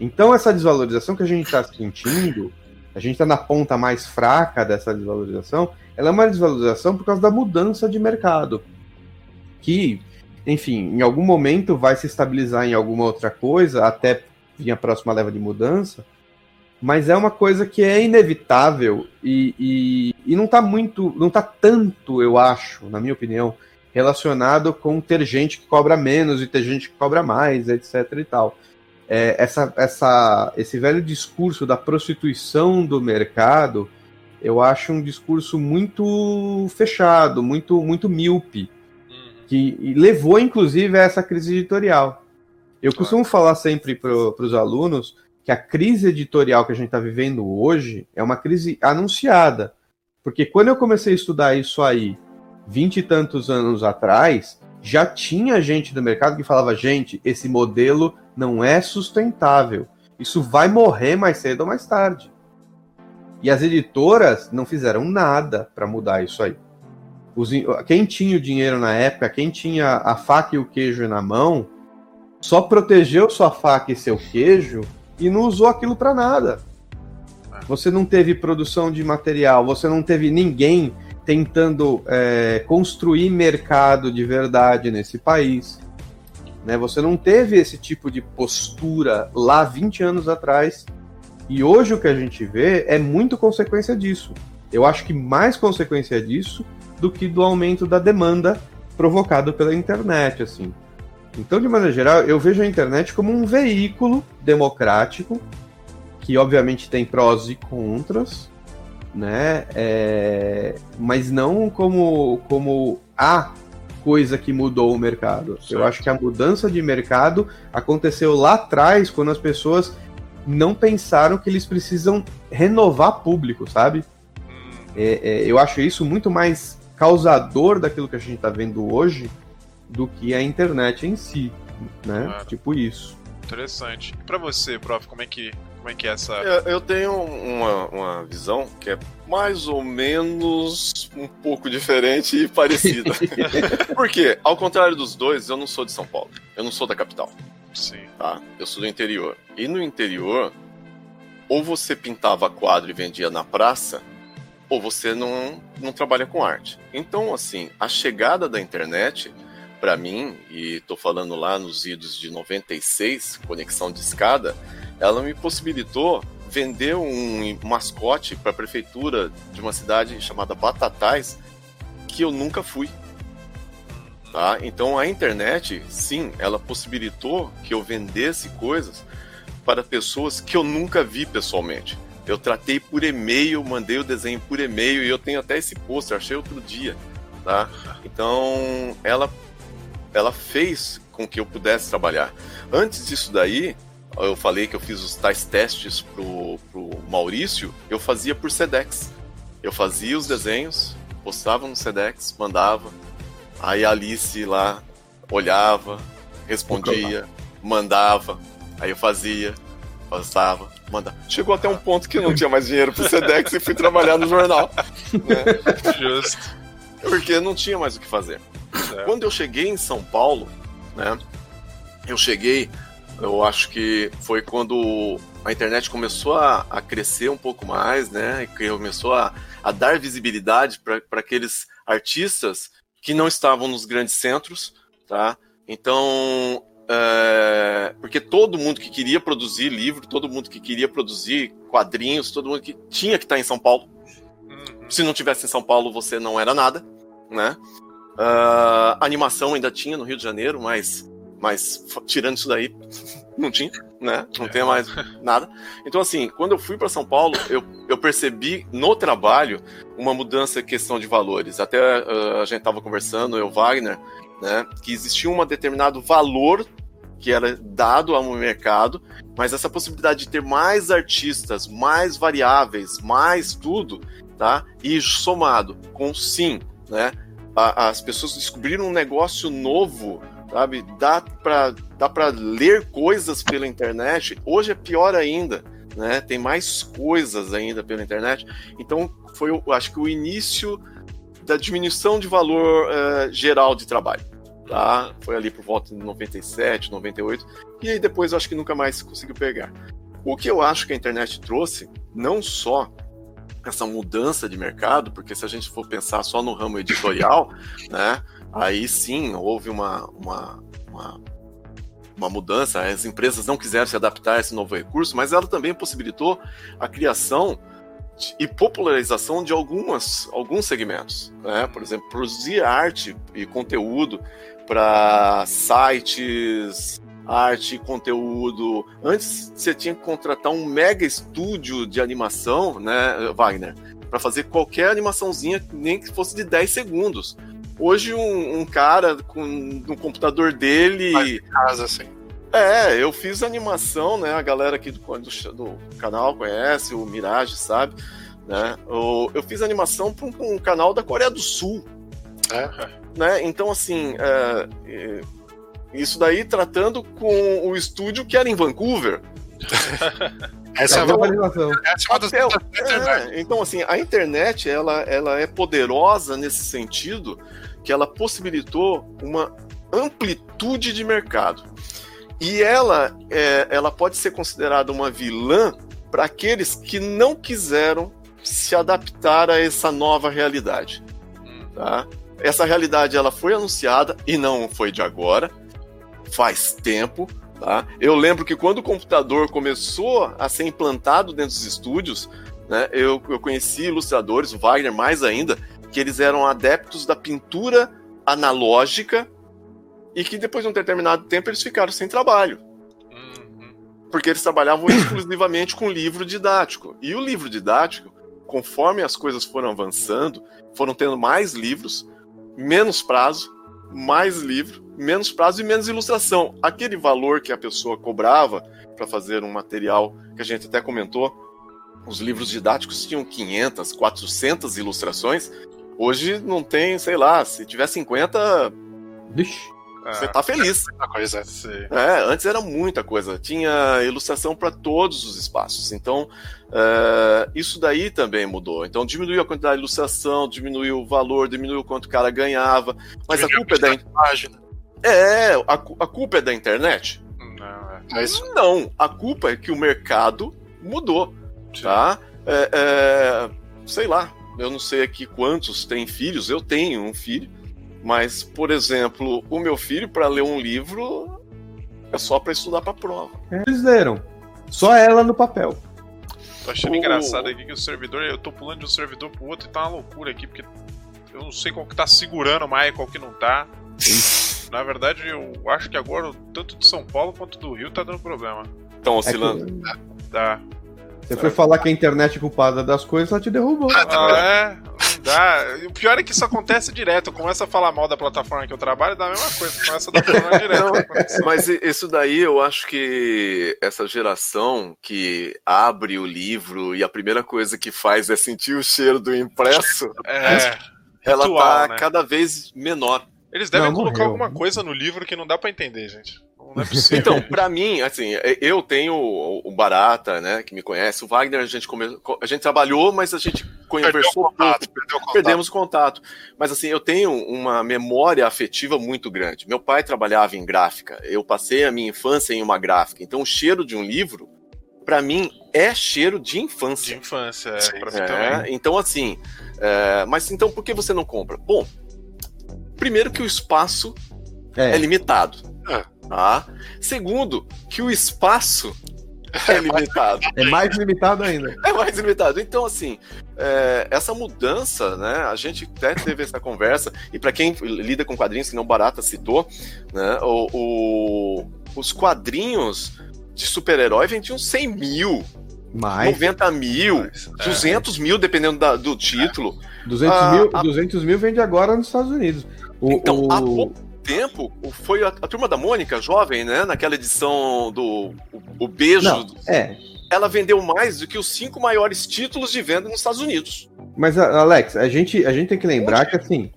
Então, essa desvalorização que a gente está sentindo, a gente está na ponta mais fraca dessa desvalorização, ela é uma desvalorização por causa da mudança de mercado. Que, enfim, em algum momento vai se estabilizar em alguma outra coisa, até vir a próxima leva de mudança, mas é uma coisa que é inevitável e, e, e não está muito, não está tanto, eu acho, na minha opinião, relacionado com ter gente que cobra menos e ter gente que cobra mais, etc e tal é, essa, essa, esse velho discurso da prostituição do mercado, eu acho um discurso muito fechado, muito, muito míope. Que levou, inclusive, a essa crise editorial. Eu costumo falar sempre para os alunos que a crise editorial que a gente está vivendo hoje é uma crise anunciada. Porque quando eu comecei a estudar isso aí, vinte e tantos anos atrás, já tinha gente do mercado que falava: gente, esse modelo não é sustentável. Isso vai morrer mais cedo ou mais tarde. E as editoras não fizeram nada para mudar isso aí. Os, quem tinha o dinheiro na época, quem tinha a faca e o queijo na mão, só protegeu sua faca e seu queijo e não usou aquilo para nada. Você não teve produção de material, você não teve ninguém tentando é, construir mercado de verdade nesse país. Né? Você não teve esse tipo de postura lá 20 anos atrás. E hoje o que a gente vê é muito consequência disso. Eu acho que mais consequência disso do que do aumento da demanda provocado pela internet, assim. Então, de maneira geral, eu vejo a internet como um veículo democrático que, obviamente, tem prós e contras, né? É... Mas não como como a coisa que mudou o mercado. Certo. Eu acho que a mudança de mercado aconteceu lá atrás, quando as pessoas não pensaram que eles precisam renovar público, sabe? Hum. É, é, eu acho isso muito mais causador daquilo que a gente está vendo hoje do que a internet em si, né? Claro. Tipo isso. Interessante. E para você, prof, como é que como é que é essa. Eu, eu tenho uma, uma visão que é mais ou menos um pouco diferente e parecida. [laughs] Porque, ao contrário dos dois, eu não sou de São Paulo. Eu não sou da capital. Sim. Tá? Eu sou do interior. E no interior, ou você pintava quadro e vendia na praça, ou você não, não trabalha com arte. Então, assim, a chegada da internet, para mim, e tô falando lá nos idos de 96, conexão de escada, ela me possibilitou vender um mascote para a prefeitura de uma cidade chamada Batatais que eu nunca fui. Tá? Então a internet, sim, ela possibilitou que eu vendesse coisas para pessoas que eu nunca vi pessoalmente. Eu tratei por e-mail, mandei o desenho por e-mail e eu tenho até esse pôster, achei outro dia, tá? Então, ela ela fez com que eu pudesse trabalhar. Antes disso daí, eu falei que eu fiz os tais testes pro, pro Maurício, eu fazia por Sedex. Eu fazia os desenhos, postava no Sedex, mandava. Aí a Alice lá olhava, respondia, mandava. Aí eu fazia, passava, mandar. Chegou até um ponto que não tinha mais dinheiro pro Sedex e fui trabalhar no jornal. [laughs] Né? Justo. Porque não tinha mais o que fazer. É. Quando eu cheguei em São Paulo, né? Eu cheguei, eu acho que foi quando a internet começou a, a crescer um pouco mais, né? E começou a, a dar visibilidade para aqueles artistas que não estavam nos grandes centros, tá? Então, é, porque todo mundo que queria produzir livro, todo mundo que queria produzir quadrinhos, todo mundo que tinha que estar em São Paulo. Uhum. Se não tivesse em São Paulo, você não era nada, né? Uh, animação ainda tinha no Rio de Janeiro, mas, mas tirando isso daí, [laughs] não tinha, né? Não é. tem mais [laughs] nada. Então, assim, quando eu fui para São Paulo, eu, eu percebi no trabalho uma mudança em questão de valores. Até uh, a gente estava conversando, eu, Wagner, né? Que existia um determinado valor que era dado ao mercado, mas essa possibilidade de ter mais artistas, mais variáveis, mais tudo, tá? E somado com sim, né? A, as pessoas descobriram um negócio novo, sabe? Dá para dá para ler coisas pela internet. Hoje é pior ainda, né? Tem mais coisas ainda pela internet. Então foi, acho que o início da diminuição de valor uh, geral de trabalho tá? Foi ali por volta de 97, 98, e aí depois eu acho que nunca mais conseguiu pegar. O que eu acho que a internet trouxe, não só essa mudança de mercado, porque se a gente for pensar só no ramo editorial, [laughs] né, aí sim houve uma, uma, uma, uma mudança, as empresas não quiseram se adaptar a esse novo recurso, mas ela também possibilitou a criação e popularização de algumas, alguns segmentos. Né? Por exemplo, produzir arte e conteúdo para sites, arte conteúdo. Antes você tinha que contratar um mega estúdio de animação, né, Wagner? Para fazer qualquer animaçãozinha, nem que fosse de 10 segundos. Hoje, um, um cara com no computador dele. Faz casa, assim. É, eu fiz animação, né? A galera aqui do, do, do canal conhece, o Mirage sabe, né? Eu, eu fiz animação para um, um, canal da Coreia do Sul. É. Né? Então, assim, é, é, isso daí tratando com o estúdio que era em Vancouver. [laughs] Essa é a localização. É, é, então, assim, a internet ela, ela é poderosa nesse sentido que ela possibilitou uma amplitude de mercado. E ela, é, ela pode ser considerada uma vilã para aqueles que não quiseram se adaptar a essa nova realidade. Tá? Essa realidade ela foi anunciada e não foi de agora, faz tempo. Tá? Eu lembro que quando o computador começou a ser implantado dentro dos estúdios, né, eu, eu conheci ilustradores, o Wagner mais ainda, que eles eram adeptos da pintura analógica e que depois de um determinado tempo eles ficaram sem trabalho. Uhum. Porque eles trabalhavam exclusivamente com livro didático. E o livro didático, conforme as coisas foram avançando, foram tendo mais livros, menos prazo, mais livro, menos prazo e menos ilustração. Aquele valor que a pessoa cobrava para fazer um material que a gente até comentou, os livros didáticos tinham 500, 400 ilustrações. Hoje não tem, sei lá, se tiver 50, Vixe. Você tá feliz. É coisa. É, antes era muita coisa. Tinha ilustração para todos os espaços. Então, é, isso daí também mudou. Então, diminuiu a quantidade de ilustração, diminuiu o valor, diminuiu o quanto o cara ganhava. Mas diminuiu a culpa é da. Página. É, a, a culpa é da internet? Não, é isso. Não, a culpa é que o mercado mudou. Sim. Tá? É, é, sei lá, eu não sei aqui quantos têm filhos, eu tenho um filho. Mas, por exemplo, o meu filho, para ler um livro, é só para estudar para prova. Eles leram. Só ela no papel. Tô achando o... engraçado aqui que o servidor, eu tô pulando de um servidor pro outro e tá uma loucura aqui, porque eu não sei qual que tá segurando mais, qual que não tá. [laughs] Na verdade, eu acho que agora, tanto de São Paulo quanto do Rio, tá dando problema. Estão oscilando. É que... Tá. Você foi falar que a internet é culpada das coisas, ela te derrubou. Ah, é? Dá. O pior é que isso acontece direto. Começa a falar mal da plataforma que eu trabalho, dá a mesma coisa. Começa a dar problema [laughs] direto. Mas isso daí eu acho que essa geração que abre o livro e a primeira coisa que faz é sentir o cheiro do impresso. É. [laughs] Ela ritual, tá né? cada vez menor. Eles devem não, colocar morreu. alguma coisa no livro que não dá para entender, gente. Não é [laughs] possível. Então, para mim, assim, eu tenho o Barata, né, que me conhece, o Wagner, a gente, come... a gente trabalhou, mas a gente conversou contato, pouco, perdemos contato. Mas assim, eu tenho uma memória afetiva muito grande. Meu pai trabalhava em gráfica, eu passei a minha infância em uma gráfica, então o cheiro de um livro, para mim, é cheiro de infância. De infância, é, Sim, pra mim é, também. Então, assim, é, mas então por que você não compra? Bom, primeiro que o espaço é, é limitado. É. Tá? Segundo, que o espaço é limitado. É mais limitado ainda. É mais limitado. Então, assim, é, essa mudança, né? A gente até teve essa conversa, e para quem lida com quadrinhos, que não Barata citou, né? O, o os quadrinhos de super-herói vendiam 100 mil. Mais. 90 mil, Mais. 200 é. mil, dependendo da, do título. 200, ah, mil, a... 200 mil vende agora nos Estados Unidos. O, então, o... pouco tempo, foi a, a, turma da Mônica, jovem, né? Naquela edição do o, o Beijo. Não, é. Ela vendeu mais do que os cinco maiores títulos de venda nos Estados Unidos. Mas, Alex, a gente, a gente tem que lembrar que, assim,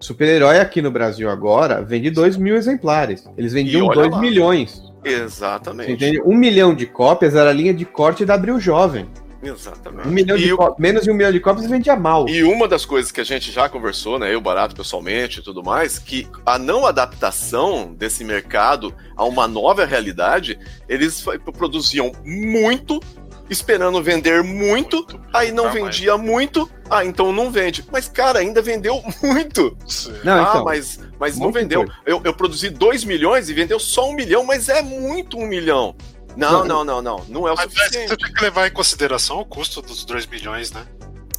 super-herói aqui no Brasil agora vende 2 mil exemplares. Eles vendiam 2 milhões. Exatamente. Um milhão de cópias era a linha de corte da Abril Jovem. Exatamente. Um milhão de o... Menos de um milhão de cópias vendia mal. E uma das coisas que a gente já conversou, né, eu, Barato, pessoalmente e tudo mais, que a não adaptação desse mercado a uma nova realidade, eles produziam muito esperando vender muito, muito aí não vendia mais. muito, ah, então não vende. Mas, cara, ainda vendeu muito. Não, ah, então, mas, mas não vendeu. Eu, eu produzi 2 milhões e vendeu só um milhão, mas é muito um milhão. Não, não, não, não. Não, é o Mas suficiente. Você tem que levar em consideração o custo dos 2 milhões, né?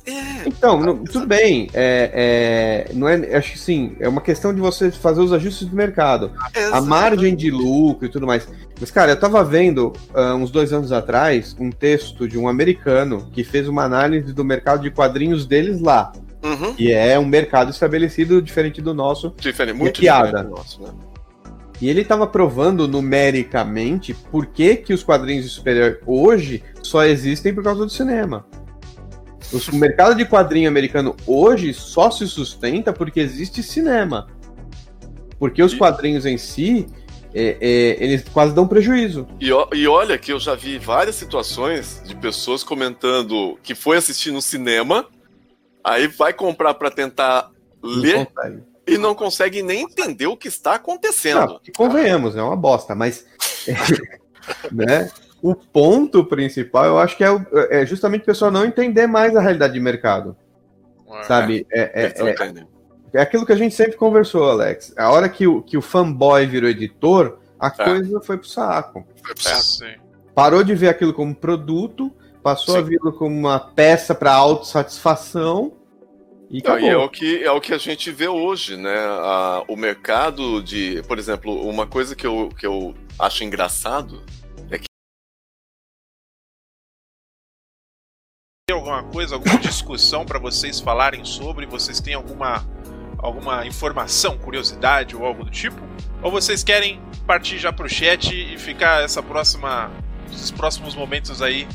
É, então, não, tudo bem. É, é, não é, acho que sim, é uma questão de você fazer os ajustes do mercado. a margem de lucro e tudo mais. Mas, cara, eu tava vendo uh, uns dois anos atrás um texto de um americano que fez uma análise do mercado de quadrinhos deles lá. Uhum. E é um mercado estabelecido diferente do nosso. Diferente, muito diferente do nosso, né? E ele estava provando numericamente por que, que os quadrinhos de super hoje só existem por causa do cinema. O mercado de quadrinho americano hoje só se sustenta porque existe cinema. Porque os quadrinhos em si, é, é, eles quase dão prejuízo. E, e, olha que eu já vi várias situações de pessoas comentando que foi assistir no cinema, aí vai comprar para tentar ler. E não consegue nem entender o que está acontecendo. Não, convenhamos, é uma bosta, mas [laughs] né, o ponto principal eu acho que é, é, justamente o pessoal não entender mais a realidade de mercado. É, sabe? É, é, é, é, aquilo que a gente sempre conversou, Alex. A hora que o, que o fanboy virou editor, a é. coisa foi pro saco. Foi pro saco. Parou de ver aquilo como produto, passou sim. a ver como uma peça para autossatisfação e, Não, e, é o que é o que a gente vê hoje, né? A, o mercado de, por exemplo, uma coisa que eu, que eu acho engraçado é que tem alguma coisa, alguma discussão para vocês falarem sobre? Vocês têm alguma alguma informação, curiosidade ou algo do tipo? Ou vocês querem partir já pro chat e ficar essa próxima esses próximos momentos aí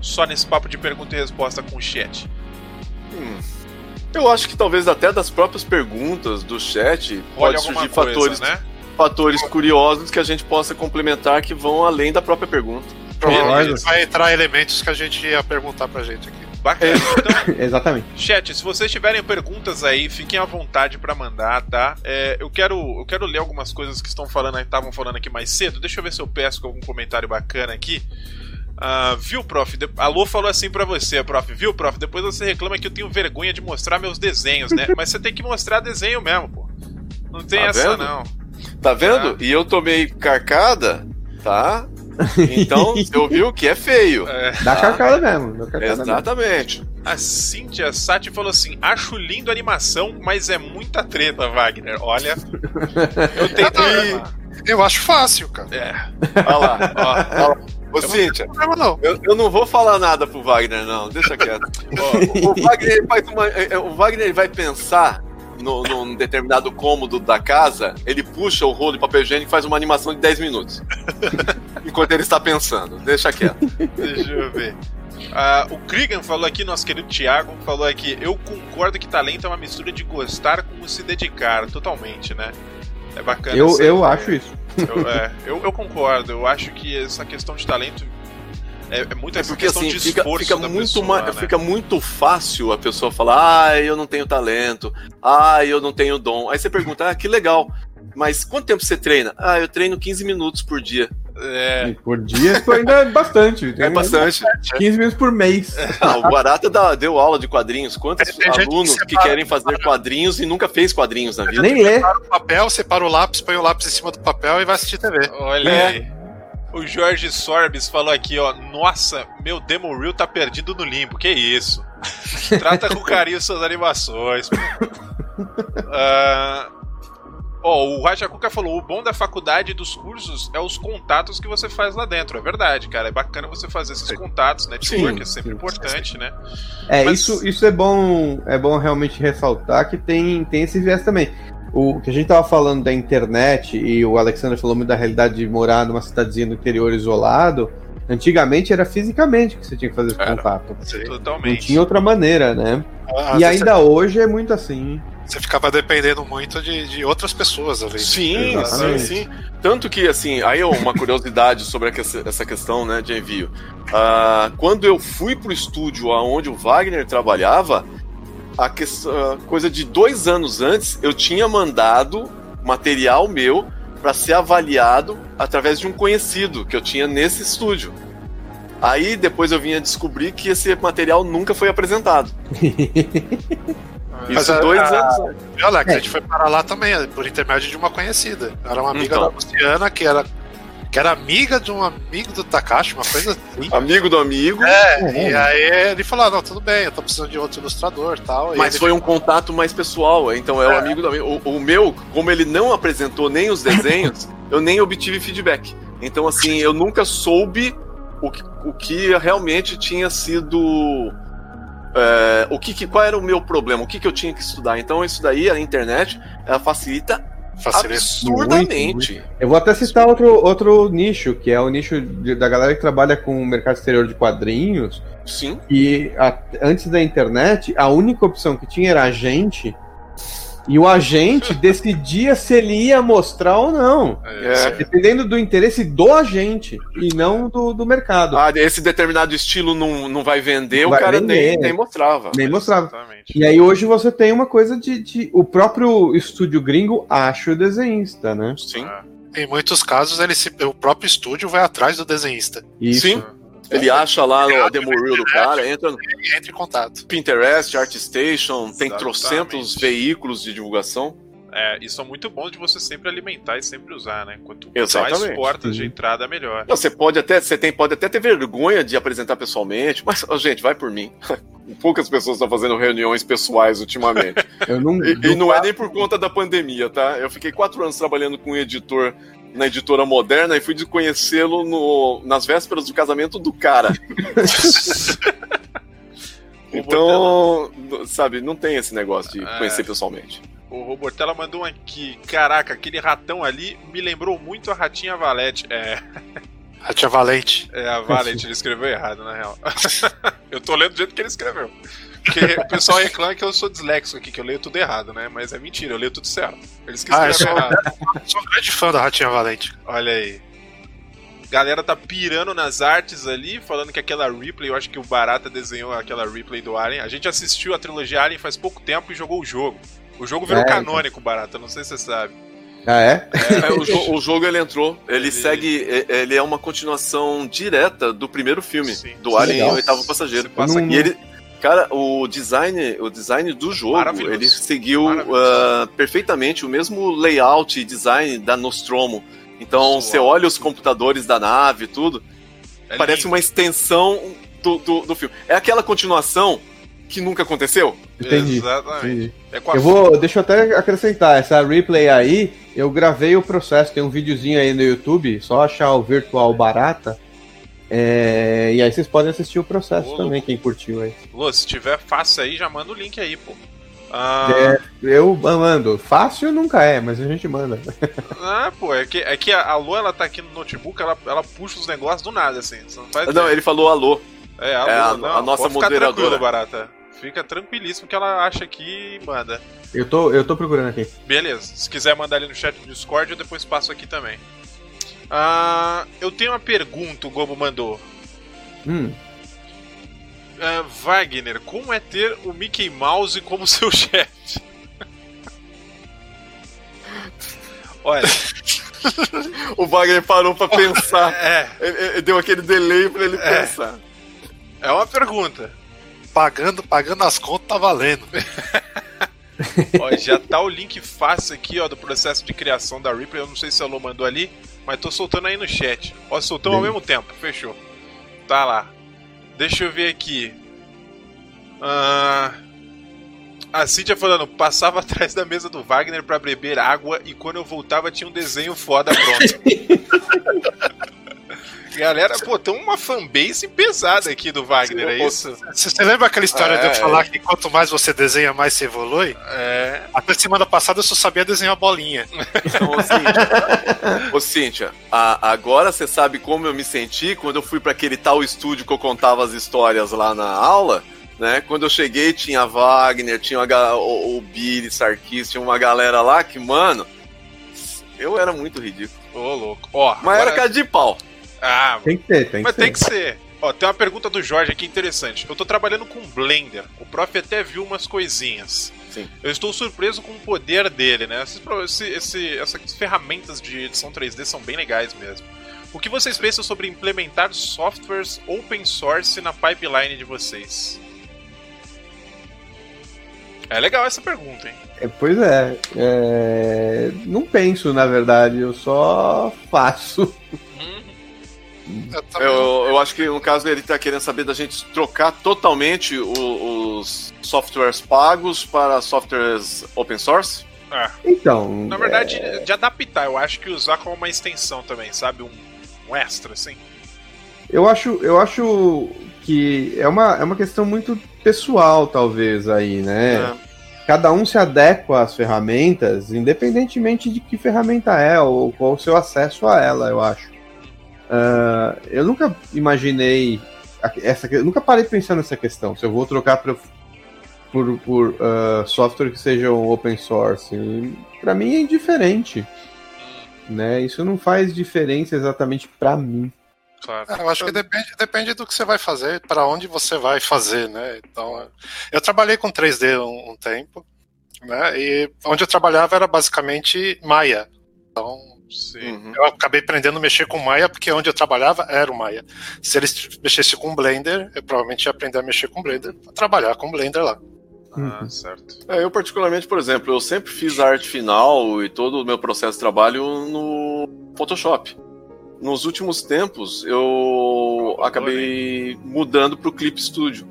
só nesse papo de pergunta e resposta com o chat? Hum. Eu acho que talvez até das próprias perguntas do chat pode surgir coisa, fatores, né? fatores curiosos que a gente possa complementar que vão além da própria pergunta. Provavelmente vai entrar elementos que a gente ia perguntar pra gente aqui. Bacana. Então, [laughs] Exatamente. Chat, se vocês tiverem perguntas aí, fiquem à vontade para mandar, tá? É, eu quero eu quero ler algumas coisas que estão falando, estavam falando aqui mais cedo. Deixa eu ver se eu peço algum comentário bacana aqui. Uh, viu, prof? De... Alô falou assim para você, prof. Viu, prof? Depois você reclama que eu tenho vergonha de mostrar meus desenhos, né? Mas você tem que mostrar desenho mesmo, pô. Não tem tá essa, vendo? não. Tá vendo? Ah. E eu tomei carcada, tá? Então, eu vi o que é feio. É. Dá tá? carcada mesmo. Dá carcada Exatamente. Mesmo. A Cynthia Sati falou assim: acho lindo a animação, mas é muita treta, Wagner. Olha, [laughs] eu tentei. Eu acho fácil, cara. É. Olha lá, ó. Olha lá. Ô, Cíntia, não. Eu, eu, não vou falar nada pro Wagner, não. Deixa quieto. [laughs] o, o, Wagner faz uma, é, é, o Wagner vai pensar no, num determinado cômodo da casa, ele puxa o rolo de papel higiênico e faz uma animação de 10 minutos. [laughs] enquanto ele está pensando. Deixa quieto. Deixa eu ver. Uh, o Krigan falou aqui, nosso querido Thiago, falou aqui: Eu concordo que talento é uma mistura de gostar com se dedicar, totalmente, né? É bacana. Eu, eu acho isso. Eu, é, eu, eu, concordo. Eu acho que essa questão de talento é, é muito é porque, questão assim, de fica, fica muito pessoa, né? fica muito fácil a pessoa falar, ah, eu não tenho talento, ah, eu não tenho dom. Aí você pergunta, ah, que legal. Mas quanto tempo você treina? Ah, eu treino 15 minutos por dia. É. Por dia isso ainda é bastante. É bastante. 15 minutos por mês. Ah, o Barata dá, deu aula de quadrinhos. Quantos alunos que, que, querem fazer quadrinhos e nunca fez quadrinhos na vida? Nem lê. Separa o papel, separa o lápis, põe o lápis em cima do papel e vai assistir TV. Olha é. aí. O Jorge Sorbes falou aqui, ó. Nossa, meu Demo Reel tá perdido no limbo. Que isso? [laughs] Trata com carinho suas animações. uh, [laughs] Ó, o Rajakuka falou: o bom da faculdade e dos cursos é os contatos que você faz lá dentro. É verdade, cara. É bacana você fazer esses contatos, network sim, é sempre sim, importante, sim. né? É, Mas... isso, isso é bom, é bom realmente ressaltar que tem, tem esse viés também. O que a gente tava falando da internet e o Alexandre falou muito da realidade de morar numa cidadezinha no interior isolado. Antigamente era fisicamente que você tinha que fazer esse era, contato. Totalmente. Não tinha outra maneira, né? Ah, e ainda hoje é muito assim você ficava dependendo muito de, de outras pessoas ali. Sim, sim, sim. Tanto que, assim, aí uma curiosidade sobre essa questão né, de envio. Uh, quando eu fui pro estúdio aonde o Wagner trabalhava, a questão, coisa de dois anos antes, eu tinha mandado material meu para ser avaliado através de um conhecido que eu tinha nesse estúdio. Aí depois eu vinha descobrir que esse material nunca foi apresentado. [laughs] Isso Mas, dois a, anos. E Alex, é. a gente foi parar lá também, por intermédio de uma conhecida. Era uma amiga então. da Luciana que era que era amiga de um amigo do Takashi, uma coisa assim. Amigo do amigo. É, é. e aí ele falou: ah, não, tudo bem, eu tô precisando de outro ilustrador tal. Mas foi um contato mais pessoal, então é, é. o amigo do amigo. O, o, meu, como ele não apresentou nem os desenhos, [laughs] eu nem obtive feedback. Então, assim, eu nunca soube o que, o que realmente tinha sido é, o que, que, qual era o meu problema, o que, que eu tinha que estudar. Então, isso daí, a internet, ela facilita Facilita absurdamente. Muito, muito. Eu vou até citar outro, outro nicho, que é o nicho de, da galera que trabalha com o mercado exterior de quadrinhos. Sim. E a, antes da internet, a única opção que tinha era a gente e o agente [laughs] decidia se ele ia mostrar ou não. É. Dependendo do interesse do agente e não do, do mercado. Ah, esse determinado estilo não, não vai vender, vai o cara vender. Nem, nem mostrava. Nem mostrava. Exatamente. E aí hoje você tem uma coisa de, de. O próprio estúdio gringo acha o desenhista, né? Sim. É. Em muitos casos, ele se, o próprio estúdio vai atrás do desenhista. Isso. Sim. Ele acha lá no demo reel do cara, entra no entra em contato. Pinterest, ArtStation, tem trocentos veículos de divulgação. É, e são muito bons de você sempre alimentar e sempre usar, né? Quanto Exatamente. mais portas de entrada, melhor. Não, você pode até, você tem, pode até ter vergonha de apresentar pessoalmente, mas, oh, gente, vai por mim. [laughs] Poucas pessoas estão fazendo reuniões pessoais ultimamente. [laughs] Eu não, e, não, e não é nem por conta da pandemia, tá? Eu fiquei quatro anos trabalhando com um editor na editora moderna e fui conhecê-lo nas vésperas do casamento do cara. [laughs] então, sabe, não tem esse negócio de é. conhecer pessoalmente. O Robortella mandou um aqui. Caraca, aquele ratão ali me lembrou muito a Ratinha Valete. É. Ratinha Valente. É, a Valente, ele escreveu errado, na real. [laughs] eu tô lendo do jeito que ele escreveu. Porque o pessoal reclama que eu sou dislexo aqui, que eu leio tudo errado, né? Mas é mentira, eu leio tudo certo. Eles que ah, eu sou, errado. sou um grande fã da Ratinha Valente. Olha aí. Galera tá pirando nas artes ali, falando que aquela replay, eu acho que o Barata desenhou aquela replay do Alien. A gente assistiu a trilogia Alien faz pouco tempo e jogou o jogo. O jogo virou é, canônico, Barata, não sei se você sabe. Ah, é? é o, jo [laughs] o, jogo ele entrou. Ele, ele, segue. Ele é uma continuação direta do primeiro filme, Sim. do Alien e o Oitavo Passageiro. Não, e ele, Cara, o design, o design do jogo, ele seguiu uh, perfeitamente o mesmo layout e design da Nostromo. Então, você olha os computadores da nave e tudo, é parece lindo. uma extensão do, do, do, filme. É aquela continuação que nunca aconteceu? Entendi. Exatamente. É eu vou, deixa eu até acrescentar, essa replay aí, eu gravei o processo, tem um videozinho aí no YouTube, só achar o virtual barata é, e aí vocês podem assistir o processo Ô, também, quem curtiu aí. Lu, se tiver fácil aí, já manda o link aí, pô. Ah... É, eu mando. Fácil nunca é, mas a gente manda. [laughs] Ah, pô, é que, é que a Lu, ela tá aqui no notebook, ela, ela puxa os negócios do nada, assim. não, não ele falou alô. É, alô, é a, não, a nossa moderadora. Barata. Fica tranquilíssimo que ela acha aqui e manda. Eu tô, eu tô procurando aqui. Beleza. Se quiser mandar ali no chat do Discord, eu depois passo aqui também. Ah, eu tenho uma pergunta, o Gobo mandou. Hum. Uh, Wagner, como é ter o Mickey Mouse como [laughs] seu chefe? Olha. [laughs] o Wagner parou pra [laughs] pensar. É. Ele, ele deu aquele delay pra ele É. pensar. É uma pergunta. Pagando, pagando as contas tá valendo. [laughs] Ó, já tá o link fácil aqui, ó, do processo de criação da Reaper. Eu não sei se a Lô mandou ali, mas tô soltando aí no chat. Ó, soltamos ao mesmo tempo, fechou. Tá lá. Deixa eu ver aqui. Ah, a Cintia falando, passava atrás da mesa do Wagner pra beber água e quando eu voltava tinha um desenho foda pronto. [laughs] Galera, pô, tem uma fanbase pesada aqui do Wagner, é isso? Você lembra aquela história É, de eu falar que quanto mais você desenha, mais você evolui? É. Até semana passada eu só sabia desenhar bolinha. Então, ô, Cíntia, ô, Cíntia a- agora você sabe como eu me senti quando eu fui pra aquele tal estúdio que eu contava as histórias lá na aula, né? Quando eu cheguei tinha Wagner, tinha o, o Billy Sarkis, tinha uma galera lá que, mano, eu era muito ridículo. Ô, louco. Ó, Mas agora- era cara de pau. Ah, Tem que ter, tem que Mas ter. tem que ser. Ó, tem uma pergunta do Jorge aqui interessante. Eu tô trabalhando com Blender. O prof até viu umas coisinhas. Sim. Eu estou surpreso com o poder dele, né? Esses pro- esse- esse- essas ferramentas de edição 3D são bem legais mesmo. O que vocês pensam sobre implementar softwares open source na pipeline de vocês? É legal essa pergunta, hein? É, pois é, é, Não penso, na verdade, eu só faço. [laughs] Eu Eu, acho que no caso ele tá querendo saber da gente trocar totalmente o- os softwares pagos para softwares open source. Ah, Então. na verdade, de adaptar, eu acho que usar como uma extensão também, sabe? Um, um extra, assim. Eu acho, eu acho que é uma, é uma questão muito pessoal, talvez, aí, né? Cada um se adequa às ferramentas, independentemente de que ferramenta é ou qual o seu acesso a ela, eu acho. Ah, eu nunca imaginei. Essa, eu nunca parei pensando nessa questão. Se eu vou trocar pra, por, por ah, software que sejam open source. Para mim é indiferente. Né? Isso não faz diferença exatamente para mim. Claro. É, eu acho que depende, depende do que você vai fazer, para onde você vai fazer, né? Então, eu trabalhei com 3D um, um tempo, né? E onde eu trabalhava era basicamente Maya. Então, Sim. Uhum. eu acabei aprendendo a mexer com Maya porque onde eu trabalhava era o Maya. Se eles mexessem com Blender, eu provavelmente ia aprender a mexer com Blender, pra trabalhar com Blender lá. Ah, Uhum. certo. É, eu particularmente, por exemplo, eu sempre fiz a arte final e todo o meu processo de trabalho no Photoshop. Nos últimos tempos, eu acabei mudando para o Clip Studio.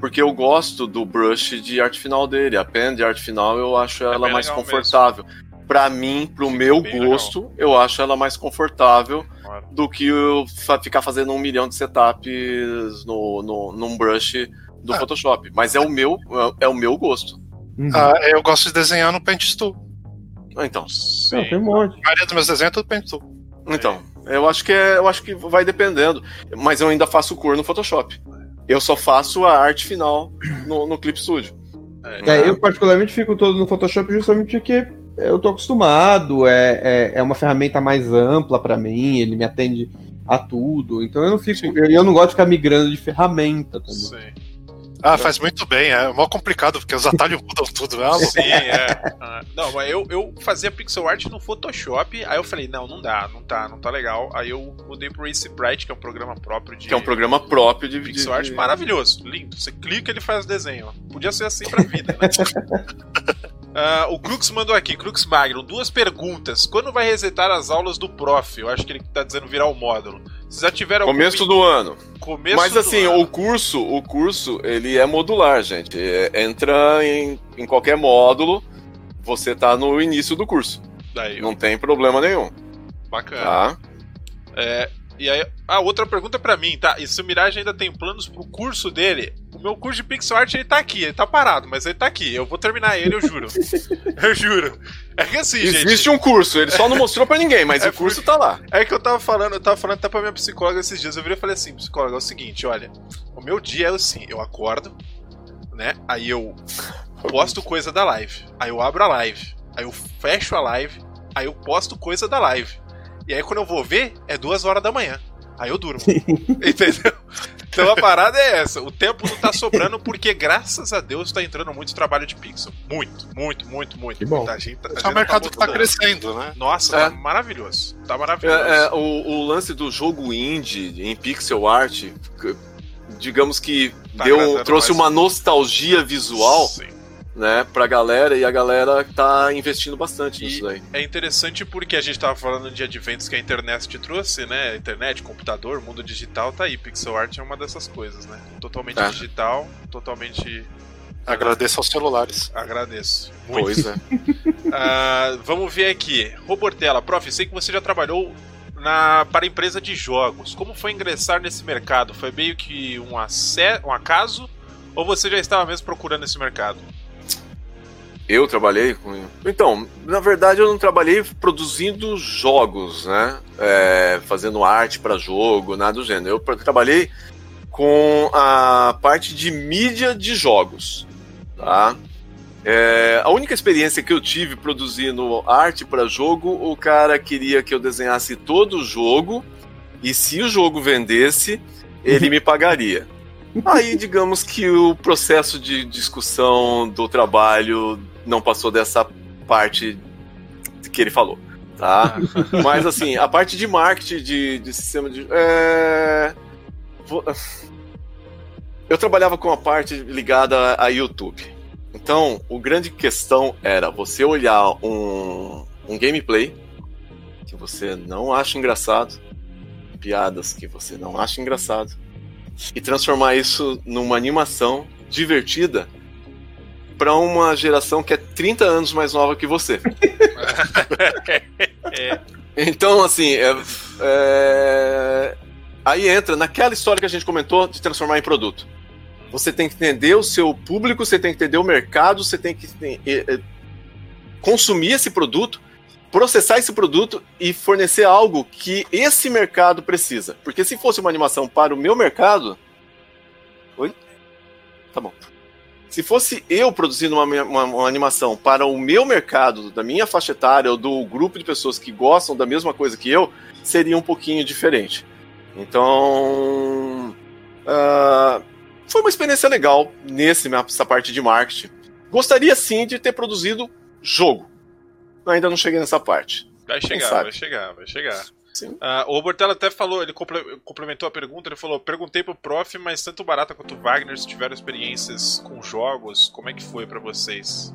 Porque eu gosto do brush de arte final dele. A pen de arte final eu acho ela bem mais confortável. Pra mim, pro Fica meu gosto, eu acho ela mais confortável Claro. do que eu ficar fazendo um milhão de setups no, no, num brush do Ah. Photoshop. Mas é o meu, é o meu gosto. Uhum. Ah, eu gosto de desenhar no Paint Tool. Então, Sim. Não, tem um monte. A maioria dos meus desenhos é tudo Paint Tool. Então, eu acho que é, eu acho que vai dependendo, mas eu ainda faço cor no Photoshop. Eu só faço a arte final no, no Clip Studio. É, eu particularmente fico todo no Photoshop justamente porque eu tô acostumado, é, é, é uma ferramenta mais ampla pra mim, ele me atende a tudo, então eu não fico, eu, eu não gosto de ficar migrando de ferramenta também. Sim. Ah, faz muito bem, é mó complicado, porque os atalhos [laughs] mudam tudo. É loucura. Sim, é. Ah, não, mas eu, eu fazia pixel art no Photoshop, aí eu falei, não, não dá, não tá, não tá legal. Aí eu mudei pro Ace Bright, que é um programa próprio de Que é um programa próprio de, de, pixel art de- maravilhoso, lindo. Você clica ele faz desenho. Podia ser assim pra vida, né? [laughs] Ah, o Crux mandou aqui, Crux Magnum, duas perguntas. Quando vai resetar as aulas do prof? Eu acho que ele tá dizendo virar o módulo. Vocês já tiveram algum Começo do ano. começo Mas assim, ano? o curso, o curso, ele é modular, gente. É- entra em, em qualquer módulo, você tá no início do curso. Daí, Não tem problema nenhum, bacana. tá? É, e aí, a outra pergunta pra mim, tá? E se o Mirage ainda tem planos pro curso dele? Meu curso de pixel art ele tá aqui, ele tá parado, mas ele tá aqui. Eu vou terminar ele, eu juro. [laughs] eu juro. É que assim, gente. Existe um curso, ele só não mostrou pra ninguém, mas É o curso tá lá. É que eu tava falando, eu tava falando até pra minha psicóloga esses dias. Eu virei e falei assim, psicóloga, é o seguinte, olha, o meu dia é assim, eu acordo, né? Aí eu posto coisa da live. Aí eu abro a live. Aí eu fecho a live. Aí eu posto coisa da live. E aí quando eu vou ver, é duas horas da manhã. Aí eu durmo. [laughs] Entendeu? Então a parada é essa. O tempo não tá sobrando porque, graças a Deus, tá entrando muito trabalho de pixel. Muito, muito, muito, muito. Que bom. A gente, a É gente um mercado tá que tá crescendo, né? Nossa, É. tá maravilhoso. Tá maravilhoso. É, é, o, o lance do jogo indie em pixel art, digamos que Tá deu, trouxe mais. uma nostalgia visual Sim. Né, pra galera e a galera tá investindo bastante E- nisso daí. É interessante porque a gente tava falando de adventos que a internet te trouxe, né? Internet, computador, mundo digital, tá aí. Pixel art é uma dessas coisas, né? Totalmente É. digital, totalmente. Agradeço aos celulares. Agradeço. Muito. Pois é. [laughs] Ah, vamos ver aqui. Robortella, prof, sei que você já trabalhou na, para empresa de jogos. Como foi ingressar nesse mercado? Foi meio que um, um acaso? Ou você já estava mesmo procurando esse mercado? Eu trabalhei com. Então, na verdade, eu não trabalhei produzindo jogos, né? É, fazendo arte para jogo, nada do gênero. Eu trabalhei com a parte de mídia de jogos, tá? É, a única experiência que eu tive produzindo arte para jogo, o cara queria que eu desenhasse todo o jogo e se o jogo vendesse, ele me pagaria. [laughs] Aí, digamos que o processo de discussão do trabalho não passou dessa parte que ele falou, tá? [laughs] Mas, assim, a parte de marketing, de, de sistema de... é, Eu trabalhava com a parte ligada a YouTube. Então, o grande questão era você olhar um, um gameplay que você não acha engraçado, piadas que você não acha engraçado, e transformar isso numa animação divertida para uma geração que é 30 anos mais nova que você. [laughs] É. Então, assim, é- é, aí entra naquela história que a gente comentou de transformar em produto. Você tem que entender o seu público, você tem que entender o mercado, você tem que é, é, consumir esse produto, processar esse produto e fornecer algo que esse mercado precisa. Porque se fosse uma animação para o meu mercado. Oi? Tá bom. Se fosse eu produzindo uma, uma- uma animação para o meu mercado, da minha faixa etária ou do grupo de pessoas que gostam da mesma coisa que eu, seria um pouquinho diferente. Então. ah, foi uma experiência legal nesse, nessa parte de marketing. Gostaria sim de ter produzido jogo. Ainda não cheguei nessa parte. Vai chegar, vai chegar, vai chegar. Sim. Ah, o Bortella até falou, ele comple- complementou a pergunta, ele falou: perguntei pro prof, mas tanto o Barata quanto o Wagner se tiveram experiências com jogos, como é que foi pra vocês?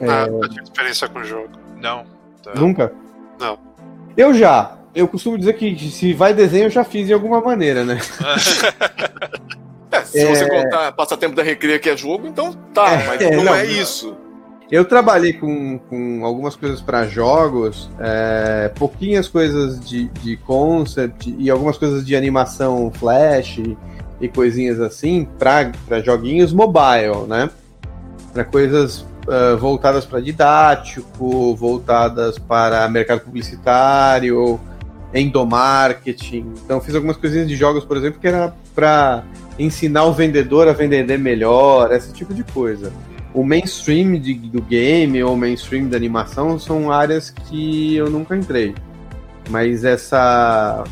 É, Ah, eu tive experiência com o jogo. Não. Tá. Nunca? Não. Eu já. Eu costumo dizer que se vai desenho, eu já fiz de alguma maneira, né? [laughs] É, se É. você contar passatempo da Recreia que é jogo, então tá, É, mas é, não, não, é não. isso. Eu trabalhei com, com algumas coisas para jogos, é, pouquinhas coisas de, de concept e algumas coisas de animação flash e, coisinhas assim para joguinhos mobile, né? Para coisas ah, voltadas para didático, voltadas para mercado publicitário, endomarketing. Então fiz algumas coisinhas de jogos, por exemplo, que era para ensinar o vendedor a vender melhor, esse tipo de coisa o mainstream de- do game ou o mainstream da animação são áreas que eu nunca entrei. Mas essa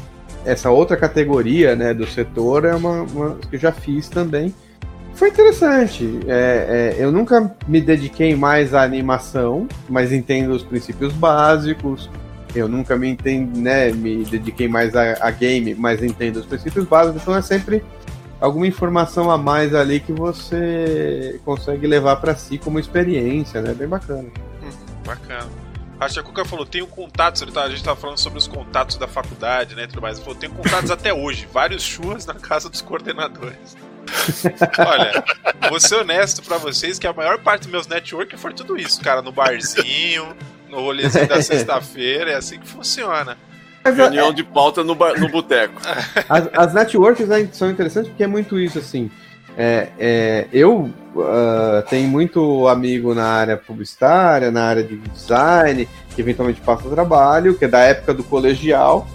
essa outra categoria né, do setor é uma, uma que eu já fiz também. Foi interessante. É, é, eu nunca me dediquei mais à animação, mas entendo os princípios básicos. Eu nunca me entendo, né, me dediquei mais a, a game, mas entendo os princípios básicos. Então é sempre alguma informação a mais ali que você consegue levar para si como experiência, né? Bem bacana. Bacana. A Chacuca falou, tenho contatos, tá- a gente tava falando sobre os contatos da faculdade, né, tudo mais. Ele falou, tenho contatos até hoje, vários churras na casa dos coordenadores. [laughs] Olha, vou ser honesto pra vocês que a maior parte dos meus network foi tudo isso, cara, no barzinho, no rolezinho da [laughs] sexta-feira, é assim que funciona. Mas a- Reunião de pauta no, bar- no boteco. [laughs] as, as networks né, são interessantes porque é muito isso, assim. É, é, eu ah, tenho muito amigo na área publicitária, na área de design, que eventualmente passa trabalho, que é da época do colegial.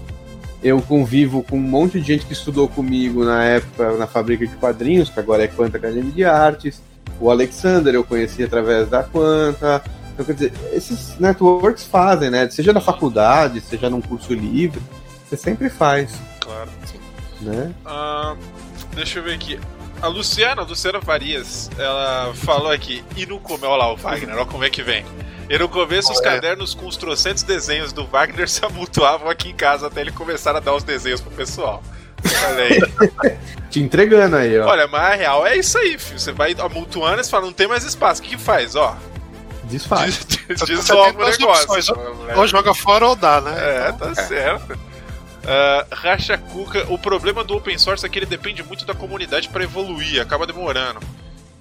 eu convivo com um monte de gente que estudou comigo na época na fábrica de quadrinhos, que agora é Quanta Academia de Artes. O Alexander eu conheci através da Quanta. Então, quer dizer, esses networks fazem, né? Seja na faculdade, seja num curso livre, você sempre faz. Claro. Né? Uh, deixa eu ver aqui. A Luciana, a Luciana Farias, ela falou aqui, e no começo, olha lá o Wagner, olha como é que vem. E no começo, os cadernos com os trocentos desenhos do Wagner se amutuavam aqui em casa até ele começar a dar os desenhos pro pessoal. Olha [laughs] Te entregando aí, ó. Olha, mas a real é isso aí, filho. Você vai amontoando e você fala, não tem mais espaço. O que, que faz? Ó. Desfaz. Des dissolve o negócio. Opções, ou joga fora ou dá, né? É, então, tá é. certo. Uh, Racha Cuca, o problema do open source é que ele depende muito da comunidade para evoluir, acaba demorando.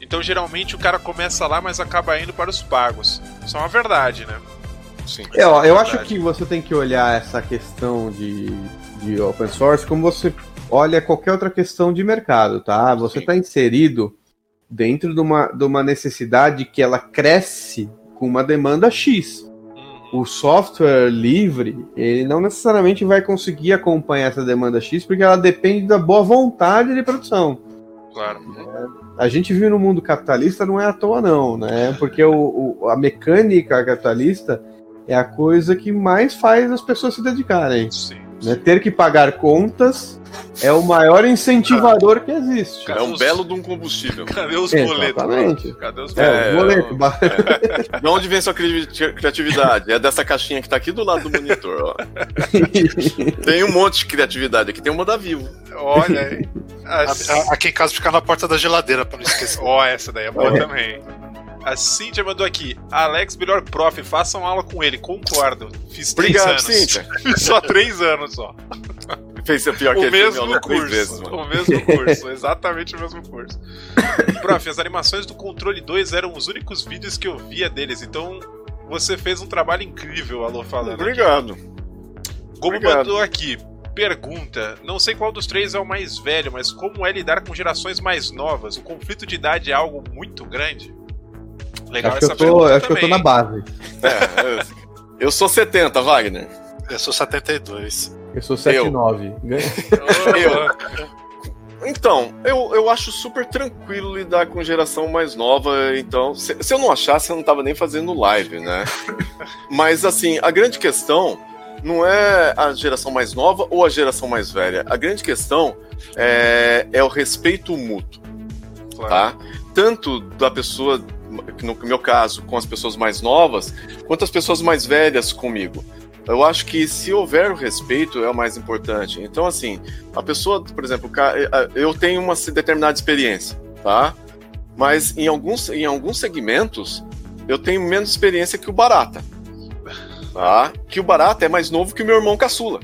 Então geralmente o cara começa lá, mas acaba indo para os pagos. Isso é uma verdade, né? Sim. É, ó, eu acho que você tem que olhar essa questão de, de open source como você olha qualquer outra questão de mercado, tá? Você está inserido dentro de uma, de uma necessidade que ela cresce com uma demanda X. Uhum. O software livre, ele não necessariamente vai conseguir acompanhar essa demanda X, porque ela depende da boa vontade de produção. Claro. É, a gente vive no mundo capitalista não é à toa, não, né? Porque o, o, a mecânica capitalista é a coisa que mais faz as pessoas se dedicarem. Sim. Né? Ter que pagar contas é o maior incentivador que existe. É um belo de um combustível. Cadê os boletos? Exatamente. Cadê os boletos? É, boleto. [laughs] é. De onde vem sua criatividade? É dessa caixinha que tá aqui do lado do monitor. Ó. [laughs] tem um monte de criatividade aqui. Tem uma da Vivo. Olha aí. [laughs] As... Aqui em casa fica na porta da geladeira, pra não esquecer. Ó, oh, essa daí é boa é. também. A Cintia mandou aqui. Alex, melhor prof, façam aula com ele. Concordo. Fiz três Obrigado, anos. Cíntia. [laughs] só três anos só. Fez a pior o que mesmo curso, vezes, O mesmo curso, exatamente o mesmo curso. [laughs] prof, as animações do Controle 2 eram os únicos vídeos que eu via deles, então você fez um trabalho incrível, Alô falando. Obrigado. Aqui. Como Obrigado. mandou aqui, pergunta: não sei qual dos três é o mais velho, mas como é lidar com gerações mais novas? O conflito de idade é algo muito grande? Legal acho essa que eu tô, Acho também. que eu tô na base. É, eu sou 70, Wagner. Eu sou 72. Eu sou 79. Eu. eu. [laughs] Então, eu, eu acho super tranquilo lidar com geração mais nova. Então, se, se eu não achasse, eu não tava nem fazendo live, né? Mas, assim, a grande questão não é a geração mais nova ou a geração mais velha. A grande questão é, é o respeito mútuo. Claro. Tá? Tanto da pessoa no meu caso, com as pessoas mais novas, quanto as pessoas mais velhas comigo. Eu acho que se houver o respeito é o mais importante. Então, assim, a pessoa, por exemplo, eu tenho uma determinada experiência, tá? Mas em alguns, em alguns segmentos eu tenho menos experiência que o Barata, tá? Que o Barata é mais novo que o meu irmão caçula.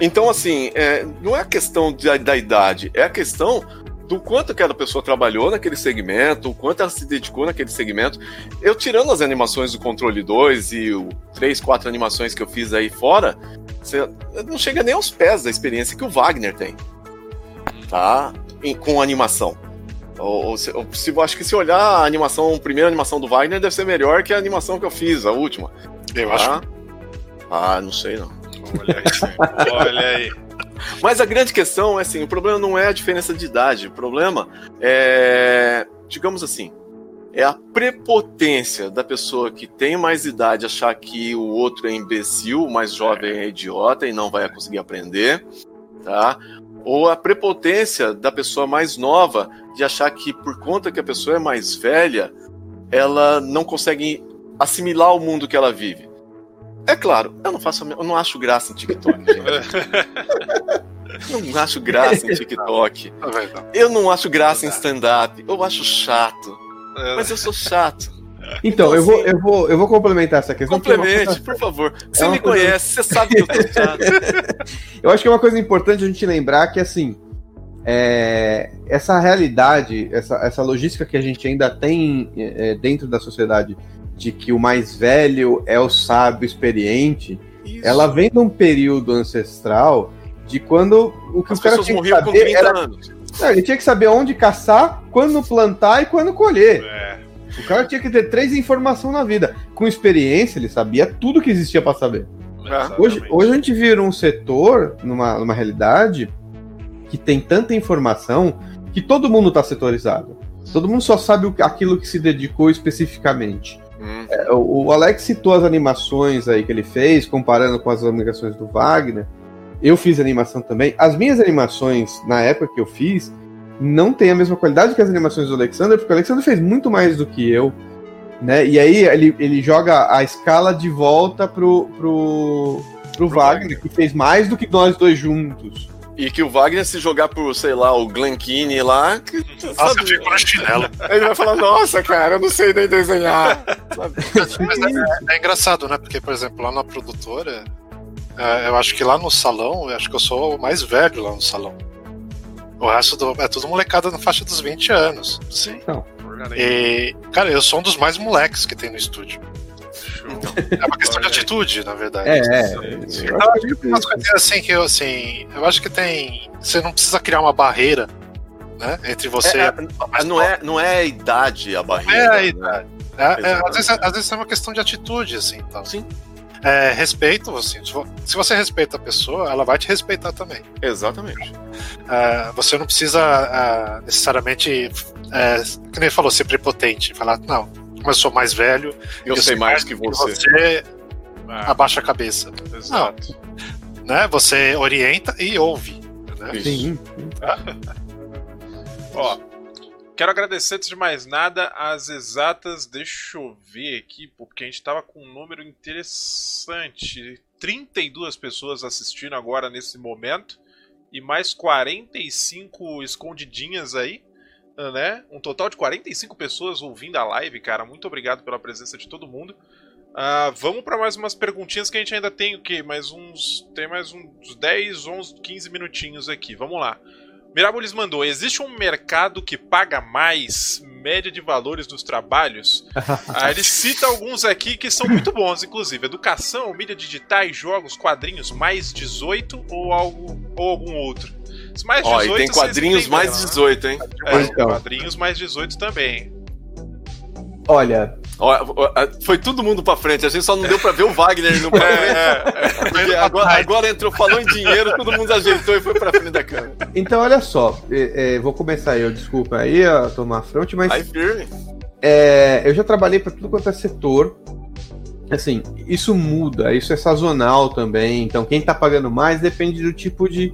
Então, assim, é, não é a questão da, da idade, é a questão do quanto aquela pessoa trabalhou naquele segmento, o quanto ela se dedicou naquele segmento. Eu tirando as animações do Controle 2 e o 3, 4 animações que eu fiz aí fora, você não chega nem aos pés da experiência que o Wagner tem. Tá? Em, com animação. Ou, ou, se, ou, se, acho que se olhar a animação, a primeira animação do Wagner deve ser melhor que a animação que eu fiz, a última. Eu tá? acho. Ah, não sei não. Olha aí. [laughs] Olha aí. Mas a grande questão é assim: o problema não é a diferença de idade, o problema é, digamos assim, é a prepotência da pessoa que tem mais idade achar que o outro é imbecil, o mais jovem é idiota e não vai conseguir aprender, tá? Ou a prepotência da pessoa mais nova de achar que por conta que a pessoa é mais velha, ela não consegue assimilar o mundo que ela vive. É claro, eu não faço, eu não acho graça em TikTok, [laughs] Eu não acho graça em TikTok. Eu não acho graça em stand-up. Eu acho chato. Mas eu sou chato. Então, então eu, vou, assim, eu, vou, eu vou complementar essa questão. Complemente, por favor. Você é me coisa... conhece, você sabe que eu tô chato. [laughs] eu acho que é uma coisa importante a gente lembrar que, assim, é, essa realidade, essa, essa logística que a gente ainda tem é, dentro da sociedade de que o mais velho é o sábio experiente, Isso. ela vem de um período ancestral de quando o que As o cara tinha que saber era... Não, ele tinha que saber onde caçar, quando plantar e quando colher. É. O cara tinha que ter três informações na vida. Com experiência, ele sabia tudo que existia para saber. É. Hoje, hoje a gente vira um setor, numa, numa realidade, que tem tanta informação que todo mundo está setorizado. Todo mundo só sabe aquilo que se dedicou especificamente. Hum. É, o, o Alex citou as animações aí que ele fez, comparando com as animações do Wagner. Eu fiz animação também. As minhas animações, na época que eu fiz, não tem a mesma qualidade que as animações do Alexander, porque o Alexander fez muito mais do que eu. Né? E aí ele, ele joga a escala de volta pro, pro, pro, pro Wagner, que fez mais do que nós dois juntos. E que o Wagner, se jogar por, sei lá, o Glenkine lá. Que, nossa, eu fico na chinela. Ele vai falar, nossa, cara, eu não sei nem desenhar. Mas é, é, engraçado, né? Porque, por exemplo, lá na produtora, é, eu acho que lá no salão, eu acho que eu sou o mais velho lá no salão. O resto do, é tudo molecada na faixa dos 20 anos. Sim. Não. E, cara, eu sou um dos mais moleques que tem no estúdio. É uma questão de atitude, na verdade. É, é. Eu acho que umas coisas assim que eu assim. Eu acho que tem. Você não precisa criar uma barreira né, entre você. É, é, não, é, não é a idade a barreira. É a né? idade. Né? É, é, às, vezes, às vezes é uma questão de atitude, assim. Então. Sim. É, respeito, assim, se você respeita a pessoa, ela vai te respeitar também. Exatamente. É, você não precisa é, necessariamente, é, que nem falou, ser prepotente, falar, não, como eu sou mais velho, eu, eu sei mais que você. você ah. abaixa a cabeça. Exato. Não, né? Você orienta e ouve. Né? Sim. [laughs] Ó, quero agradecer antes de mais nada as exatas. Deixa eu ver aqui, porque a gente tava com um número interessante. 32 pessoas assistindo agora nesse momento e mais 45 escondidinhas aí né? Um total de 45 pessoas ouvindo a live, cara. Muito obrigado pela presença de todo mundo. Uh, vamos para mais umas perguntinhas que a gente ainda tem o quê? Mais uns. Tem mais uns 10, 11, 15 minutinhos aqui. Vamos lá. Mirabolis mandou: existe um mercado que paga mais média de valores dos trabalhos? [laughs] ah, ele cita alguns aqui que são muito bons, inclusive: educação, mídia digitais, jogos, quadrinhos, mais 18 ou algo ou algum outro. Mais 18, Ó, e tem quadrinhos mais 18, hein? É, então. quadrinhos mais 18 também. Olha. Foi todo mundo pra frente, a gente só não deu pra ver o Wagner no [laughs] pra é, é. Agora, agora, entrou, falou em dinheiro, todo mundo ajeitou e foi pra frente da câmera. Então, olha só, é, é, vou começar eu, desculpa aí a tomar a fronte, mas. Aí, firme. É, eu já trabalhei para tudo quanto é setor. Assim, isso muda, isso é sazonal também. Então, quem tá pagando mais depende do tipo de,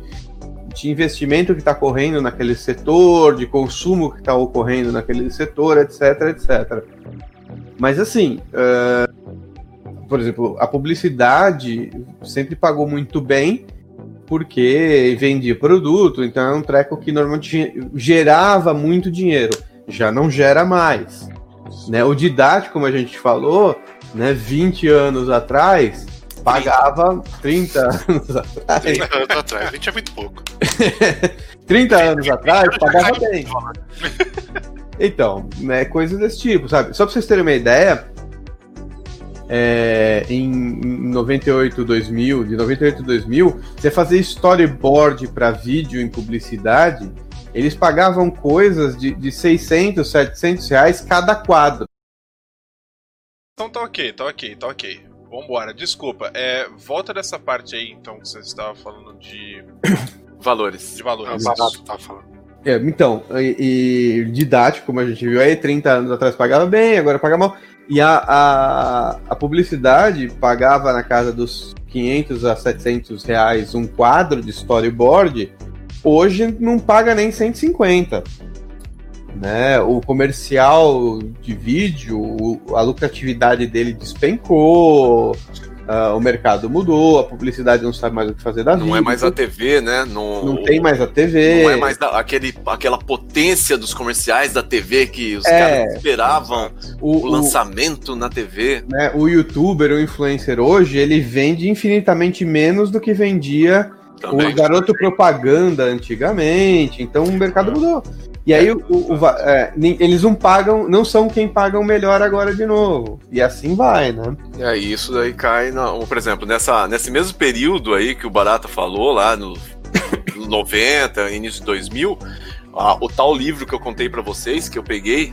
de investimento que está correndo naquele setor, de consumo que está ocorrendo naquele setor, etc, etc. Mas assim, uh, por exemplo, a publicidade sempre pagou muito bem porque vendia produto, então é um treco que normalmente gerava muito dinheiro, já não gera mais. Né? O didático, como a gente falou, né, 20 anos atrás, pagava 30 anos atrás. 30 anos atrás, 20 é muito pouco. [laughs] 30 anos atrás, pagava bem. Então, é coisa desse tipo, sabe? Só pra vocês terem uma ideia, é, em 98, 2000, de 98 2000, você fazer storyboard para vídeo em publicidade, eles pagavam coisas de, de 600, 700 reais cada quadro. Então tá ok, tá ok, tá ok. Vambora, desculpa. É, volta dessa parte aí, então, que você estava falando de. [coughs] Valores. De valores. É, barato, tá falando. É, então, e, e, didático, como a gente viu aí, 30 anos atrás pagava bem, agora paga mal. E a, a, a, publicidade pagava na casa dos 500 a 700 reais um quadro de storyboard, hoje não paga nem 150 né? O comercial de vídeo, a lucratividade dele despencou, uh, o mercado mudou, a publicidade não sabe mais o que fazer da não vida. Não é mais a TV, né? Não, não tem mais a TV. Não é mais da, aquele, aquela potência dos comerciais da TV que os é, caras esperavam o, o lançamento o, na TV. Né, o youtuber, o influencer hoje, ele vende infinitamente menos do que vendia Também. o garoto propaganda antigamente. Então o mercado mudou. E aí o, o, o é, eles não pagam, não são quem pagam melhor agora de novo. E assim vai, né? E aí isso daí cai, na, por exemplo, nessa, nesse mesmo período aí que o Barata falou, lá no [coughs] 90, início de 2000, a, o tal livro que eu contei para vocês, que eu peguei,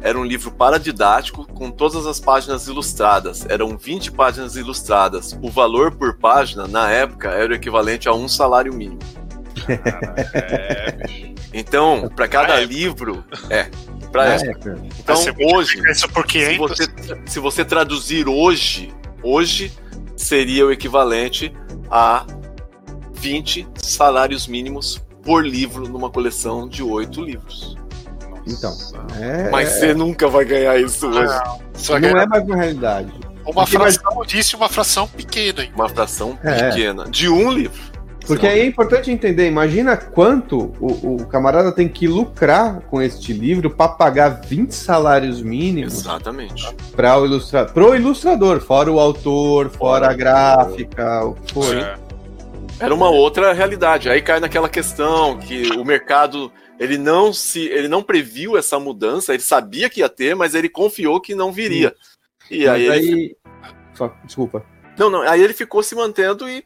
era um livro paradidático com todas as páginas ilustradas. Eram 20 páginas ilustradas. O valor por página, na época, era o equivalente a um salário mínimo. é, então, para cada livro. É. Pra época. Então, hoje. Por 500. Se você, se você traduzir hoje, hoje seria o equivalente a 20 salários mínimos por livro numa coleção de oito livros. Então. É... Mas você nunca vai ganhar isso hoje. Não, não é mais uma realidade. Uma Porque fração mais... disse uma fração pequena. Uma fração é. pequena. De um livro. Porque aí é importante entender, imagina quanto o, o camarada tem que lucrar com este livro para pagar 20 salários mínimos. Exatamente. Para o ilustra... Pro ilustrador, fora o autor, fora, fora a gráfica, o que for. É. Era uma outra realidade. Aí cai naquela questão que o mercado ele não se ele não previu essa mudança, ele sabia que ia ter, mas ele confiou que não viria. E aí, aí... Ele... Só, desculpa. Não, não, aí ele ficou se mantendo e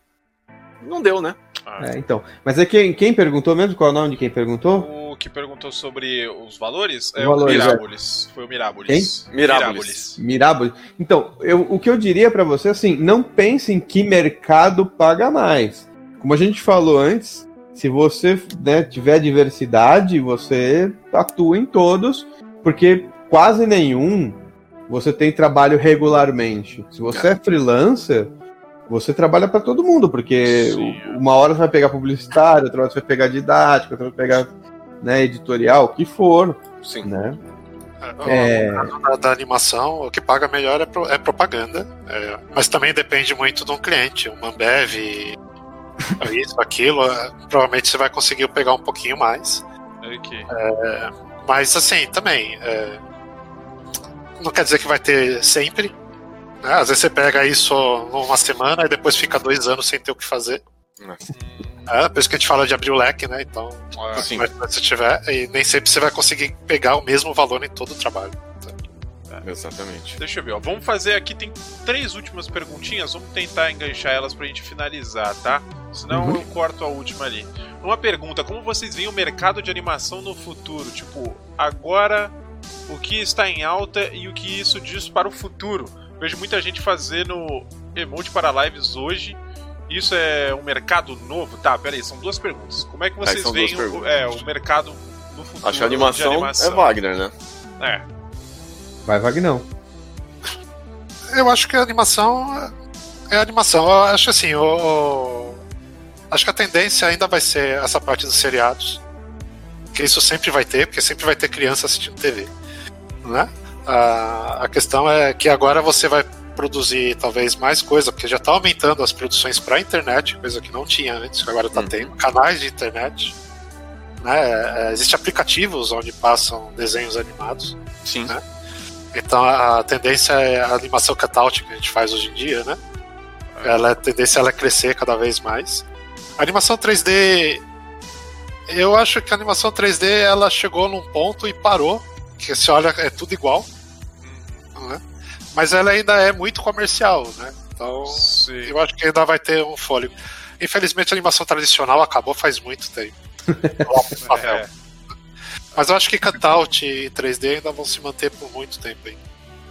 não deu, né? Ah. É, então. Mas é quem, quem perguntou mesmo? Qual é o nome de quem perguntou? O que perguntou sobre os valores é valores, o Mirábolis. É. Foi o Mirábolis. Quem? Mirábolis. Mirábolis. Então, eu, o que eu diria para você, assim, não pense em que mercado paga mais. Como a gente falou antes, se você né, tiver diversidade, você atua em todos, porque quase nenhum você tem trabalho regularmente. Se você é freelancer, você trabalha para todo mundo, porque Sim. uma hora você vai pegar publicitário, outra hora você vai pegar didático, outra vai pegar né, editorial, o que for. Sim. Né? É, no caso da, da, animação, o que paga melhor é, pro, é propaganda, é, mas também depende muito do cliente. O Mambev, isso, aquilo, é, provavelmente você vai conseguir pegar um pouquinho mais. Okay. É, mas assim, também. É, não quer dizer que vai ter sempre. Né? Às vezes você pega isso numa semana e depois fica dois anos sem ter o que fazer. É, é por isso que a gente fala de abrir o leque, né? Então, assim, mas, se tiver, e nem sempre você vai conseguir pegar o mesmo valor em todo o trabalho. Exatamente. Deixa eu ver, ó. Vamos fazer aqui, tem três últimas perguntinhas, vamos tentar enganchar elas pra gente finalizar, tá? Senão uhum. eu corto a última ali. Uma pergunta, como vocês veem o mercado de animação no futuro? Tipo, agora o que está em alta e o que isso diz para o futuro? Vejo muita gente fazendo emote para lives hoje. Isso é um mercado novo? Tá, peraí, são duas perguntas. Como é que vocês veem o, é, o mercado no futuro? Acho que a animação, animação, é Wagner, né? É. Vai Vagnão. Eu acho que a animação é a animação. Eu acho assim, o, o, acho que a tendência ainda vai ser essa parte dos seriados. Que isso sempre vai ter, porque sempre vai ter criança assistindo TV. Né? A, a questão é que agora você vai produzir talvez mais coisa, porque já está aumentando as produções para internet, coisa que não tinha antes, agora está hum. tendo canais de internet. Né? É, Existem aplicativos onde passam desenhos animados. Sim. Né? Então a tendência é a animação cutout que a gente faz hoje em dia, né? Ela, a tendência ela é crescer cada vez mais. A animação 3D, eu acho que a animação 3D ela chegou num ponto e parou, que se olha é tudo igual, né? Mas ela ainda é muito comercial, né? Então Sim. eu acho que ainda vai ter um fôlego. Infelizmente a animação tradicional acabou faz muito tempo. [laughs] é. Mas eu acho que cutout e 3D ainda vão se manter por muito tempo aí.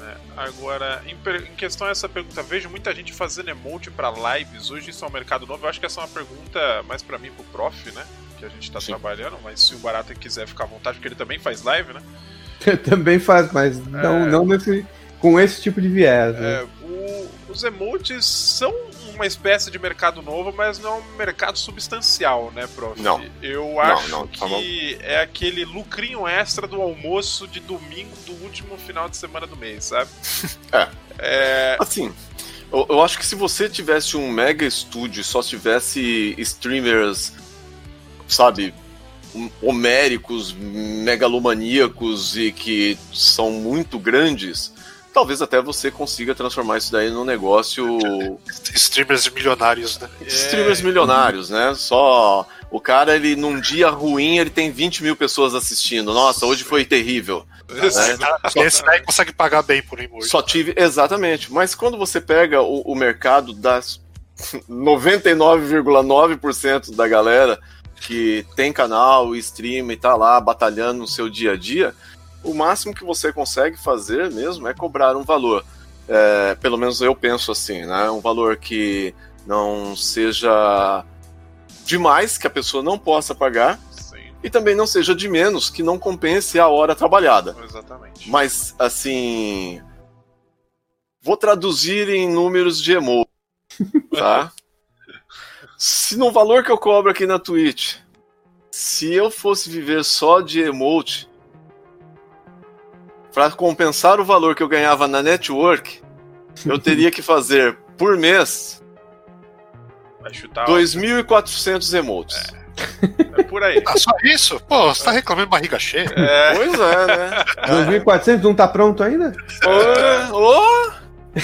É, agora, em, em, questão a essa pergunta, vejo muita gente fazendo emote para lives. Hoje isso é um mercado novo. Eu acho que essa é uma pergunta mais para mim, pro prof, né? Que a gente tá Sim. trabalhando, mas se o Barata quiser ficar à vontade, porque ele também faz live, né? [laughs] também faz, mas não, é... não nesse, com esse tipo de viés. Né? É, o, os emotes são uma espécie de mercado novo, mas não é um mercado substancial, né, prof? Não. Eu acho não, não, tá que é aquele lucrinho extra do almoço de domingo do último final de semana do mês, sabe? [laughs] É. é... Assim, eu, eu, acho que se você tivesse um mega estúdio só tivesse streamers, sabe, homéricos, megalomaníacos e que são muito grandes, talvez até você consiga transformar isso daí num negócio. [laughs] Streamers milionários, né? Streamers é. milionários, né? Só. O cara, ele num dia ruim, ele tem 20 mil pessoas assistindo. Nossa, hoje foi terrível. Né? Esse daí consegue pagar bem por emoji. Só tive. Exatamente. Mas quando você pega o, o mercado das 99,9% da galera que tem canal, streama e tá lá batalhando no seu dia a dia o máximo que você consegue fazer mesmo é cobrar um valor. É, pelo menos eu penso assim, né? Um valor que não seja demais, que a pessoa não possa pagar, Sim. e também não seja de menos, que não compense a hora trabalhada. Exatamente. Mas, assim. Vou traduzir em números de emo, tá? se no valor que eu cobro aqui na Twitch, se eu fosse viver só de emote, para compensar o valor que eu ganhava na network, eu teria que fazer por mês 2.400 emotes. É. é. por aí. Ah, só isso? Pô, você tá reclamando barriga cheia? É. Pois é, né? [laughs] 2.400 não tá pronto ainda? Ô, oh,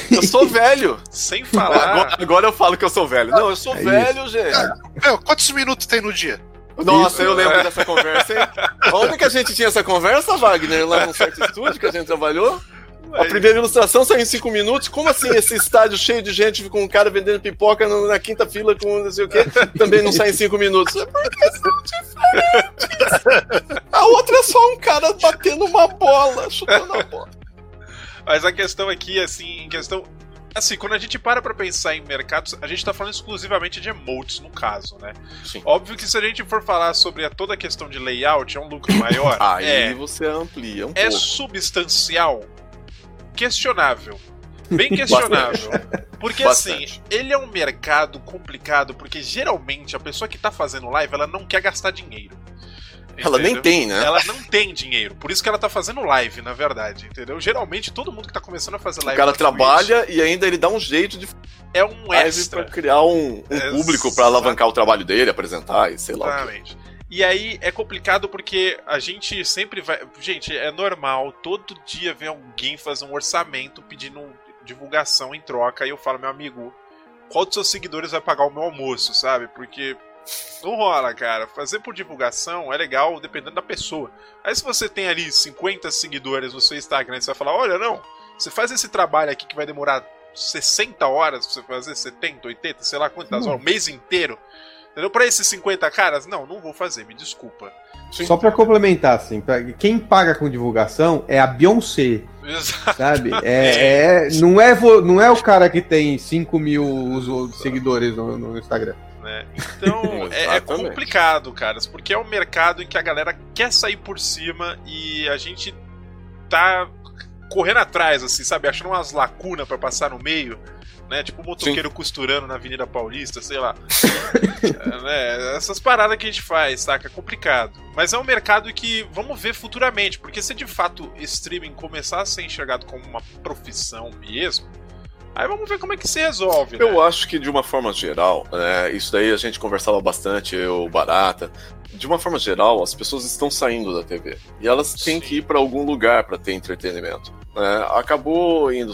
eu sou velho. Sem falar. Agora, agora, eu falo que eu sou velho. Não, eu sou é velho, isso. gente. Meu, quantos minutos tem no dia? Nossa, Isso, eu lembro é. dessa conversa, hein? Onde que a gente tinha essa conversa, Wagner? Lá no certo estúdio que a gente trabalhou? A primeira ilustração saiu em cinco minutos. Como assim esse estádio cheio de gente com um cara vendendo pipoca na quinta fila com não sei o quê também não sai em cinco minutos? É porque são diferentes. A outra é só um cara batendo uma bola, chutando a bola. Mas a questão aqui, assim, em questão Assim, quando a gente para pra pensar em mercados, a gente tá falando exclusivamente de emotes, no caso, né? Sim. Óbvio que se a gente for falar sobre a toda a questão de layout, é um lucro maior. [laughs] Aí é, você amplia um é pouco. substancial? Questionável. Bem [laughs] questionável. Porque Bastante. assim, ele é um mercado complicado, porque geralmente a pessoa que tá fazendo live, ela não quer gastar dinheiro. Ela nem tem, né? Ela não tem dinheiro. Por isso que ela tá fazendo live, na verdade, entendeu? Geralmente todo mundo que tá começando a fazer live. O cara trabalha Twitch, e ainda ele dá um jeito de. É um extra. Pra criar um, um público para alavancar o trabalho dele, apresentar e sei lá. Exatamente. E aí é complicado porque a gente sempre vai. Gente, é normal, todo dia vem alguém fazer um orçamento pedindo divulgação em troca. E eu falo, meu amigo, qual dos seus seguidores vai pagar o meu almoço, sabe? Porque não rola, cara. Fazer por divulgação é legal dependendo da pessoa. Aí se você tem ali 50 seguidores no seu Instagram, você vai falar: olha, não, você faz esse trabalho aqui que vai demorar 60 horas pra você fazer, 70, 80, sei lá quantas horas, um mês inteiro. Entendeu? Pra esses 50 caras, não, não vou fazer, me desculpa. Sim. Só para complementar, assim, pra, quem paga com divulgação é a Beyoncé. Exato. Sabe? [laughs] É, é, não, é, não é o cara que tem 5 mil seguidores no, no Instagram né? Então [laughs] é, é, complicado, caras, porque é um mercado em que a galera quer sair por cima e a gente tá correndo atrás, assim, sabe? Achando umas lacunas para passar no meio. Né? Tipo o motoqueiro Sim. costurando na Avenida Paulista, sei lá. [laughs] é, né? Essas paradas que a gente faz, saca? É complicado. Mas é um mercado que vamos ver futuramente, porque se de fato streaming começar a ser enxergado como uma profissão mesmo, Aí vamos ver como é que se resolve. Eu né? acho que de uma forma geral, né, isso daí a gente conversava bastante, eu, Barata. De uma forma geral, as pessoas estão saindo da TV. E elas têm Sim. que ir para algum lugar para ter entretenimento. Né? Acabou indo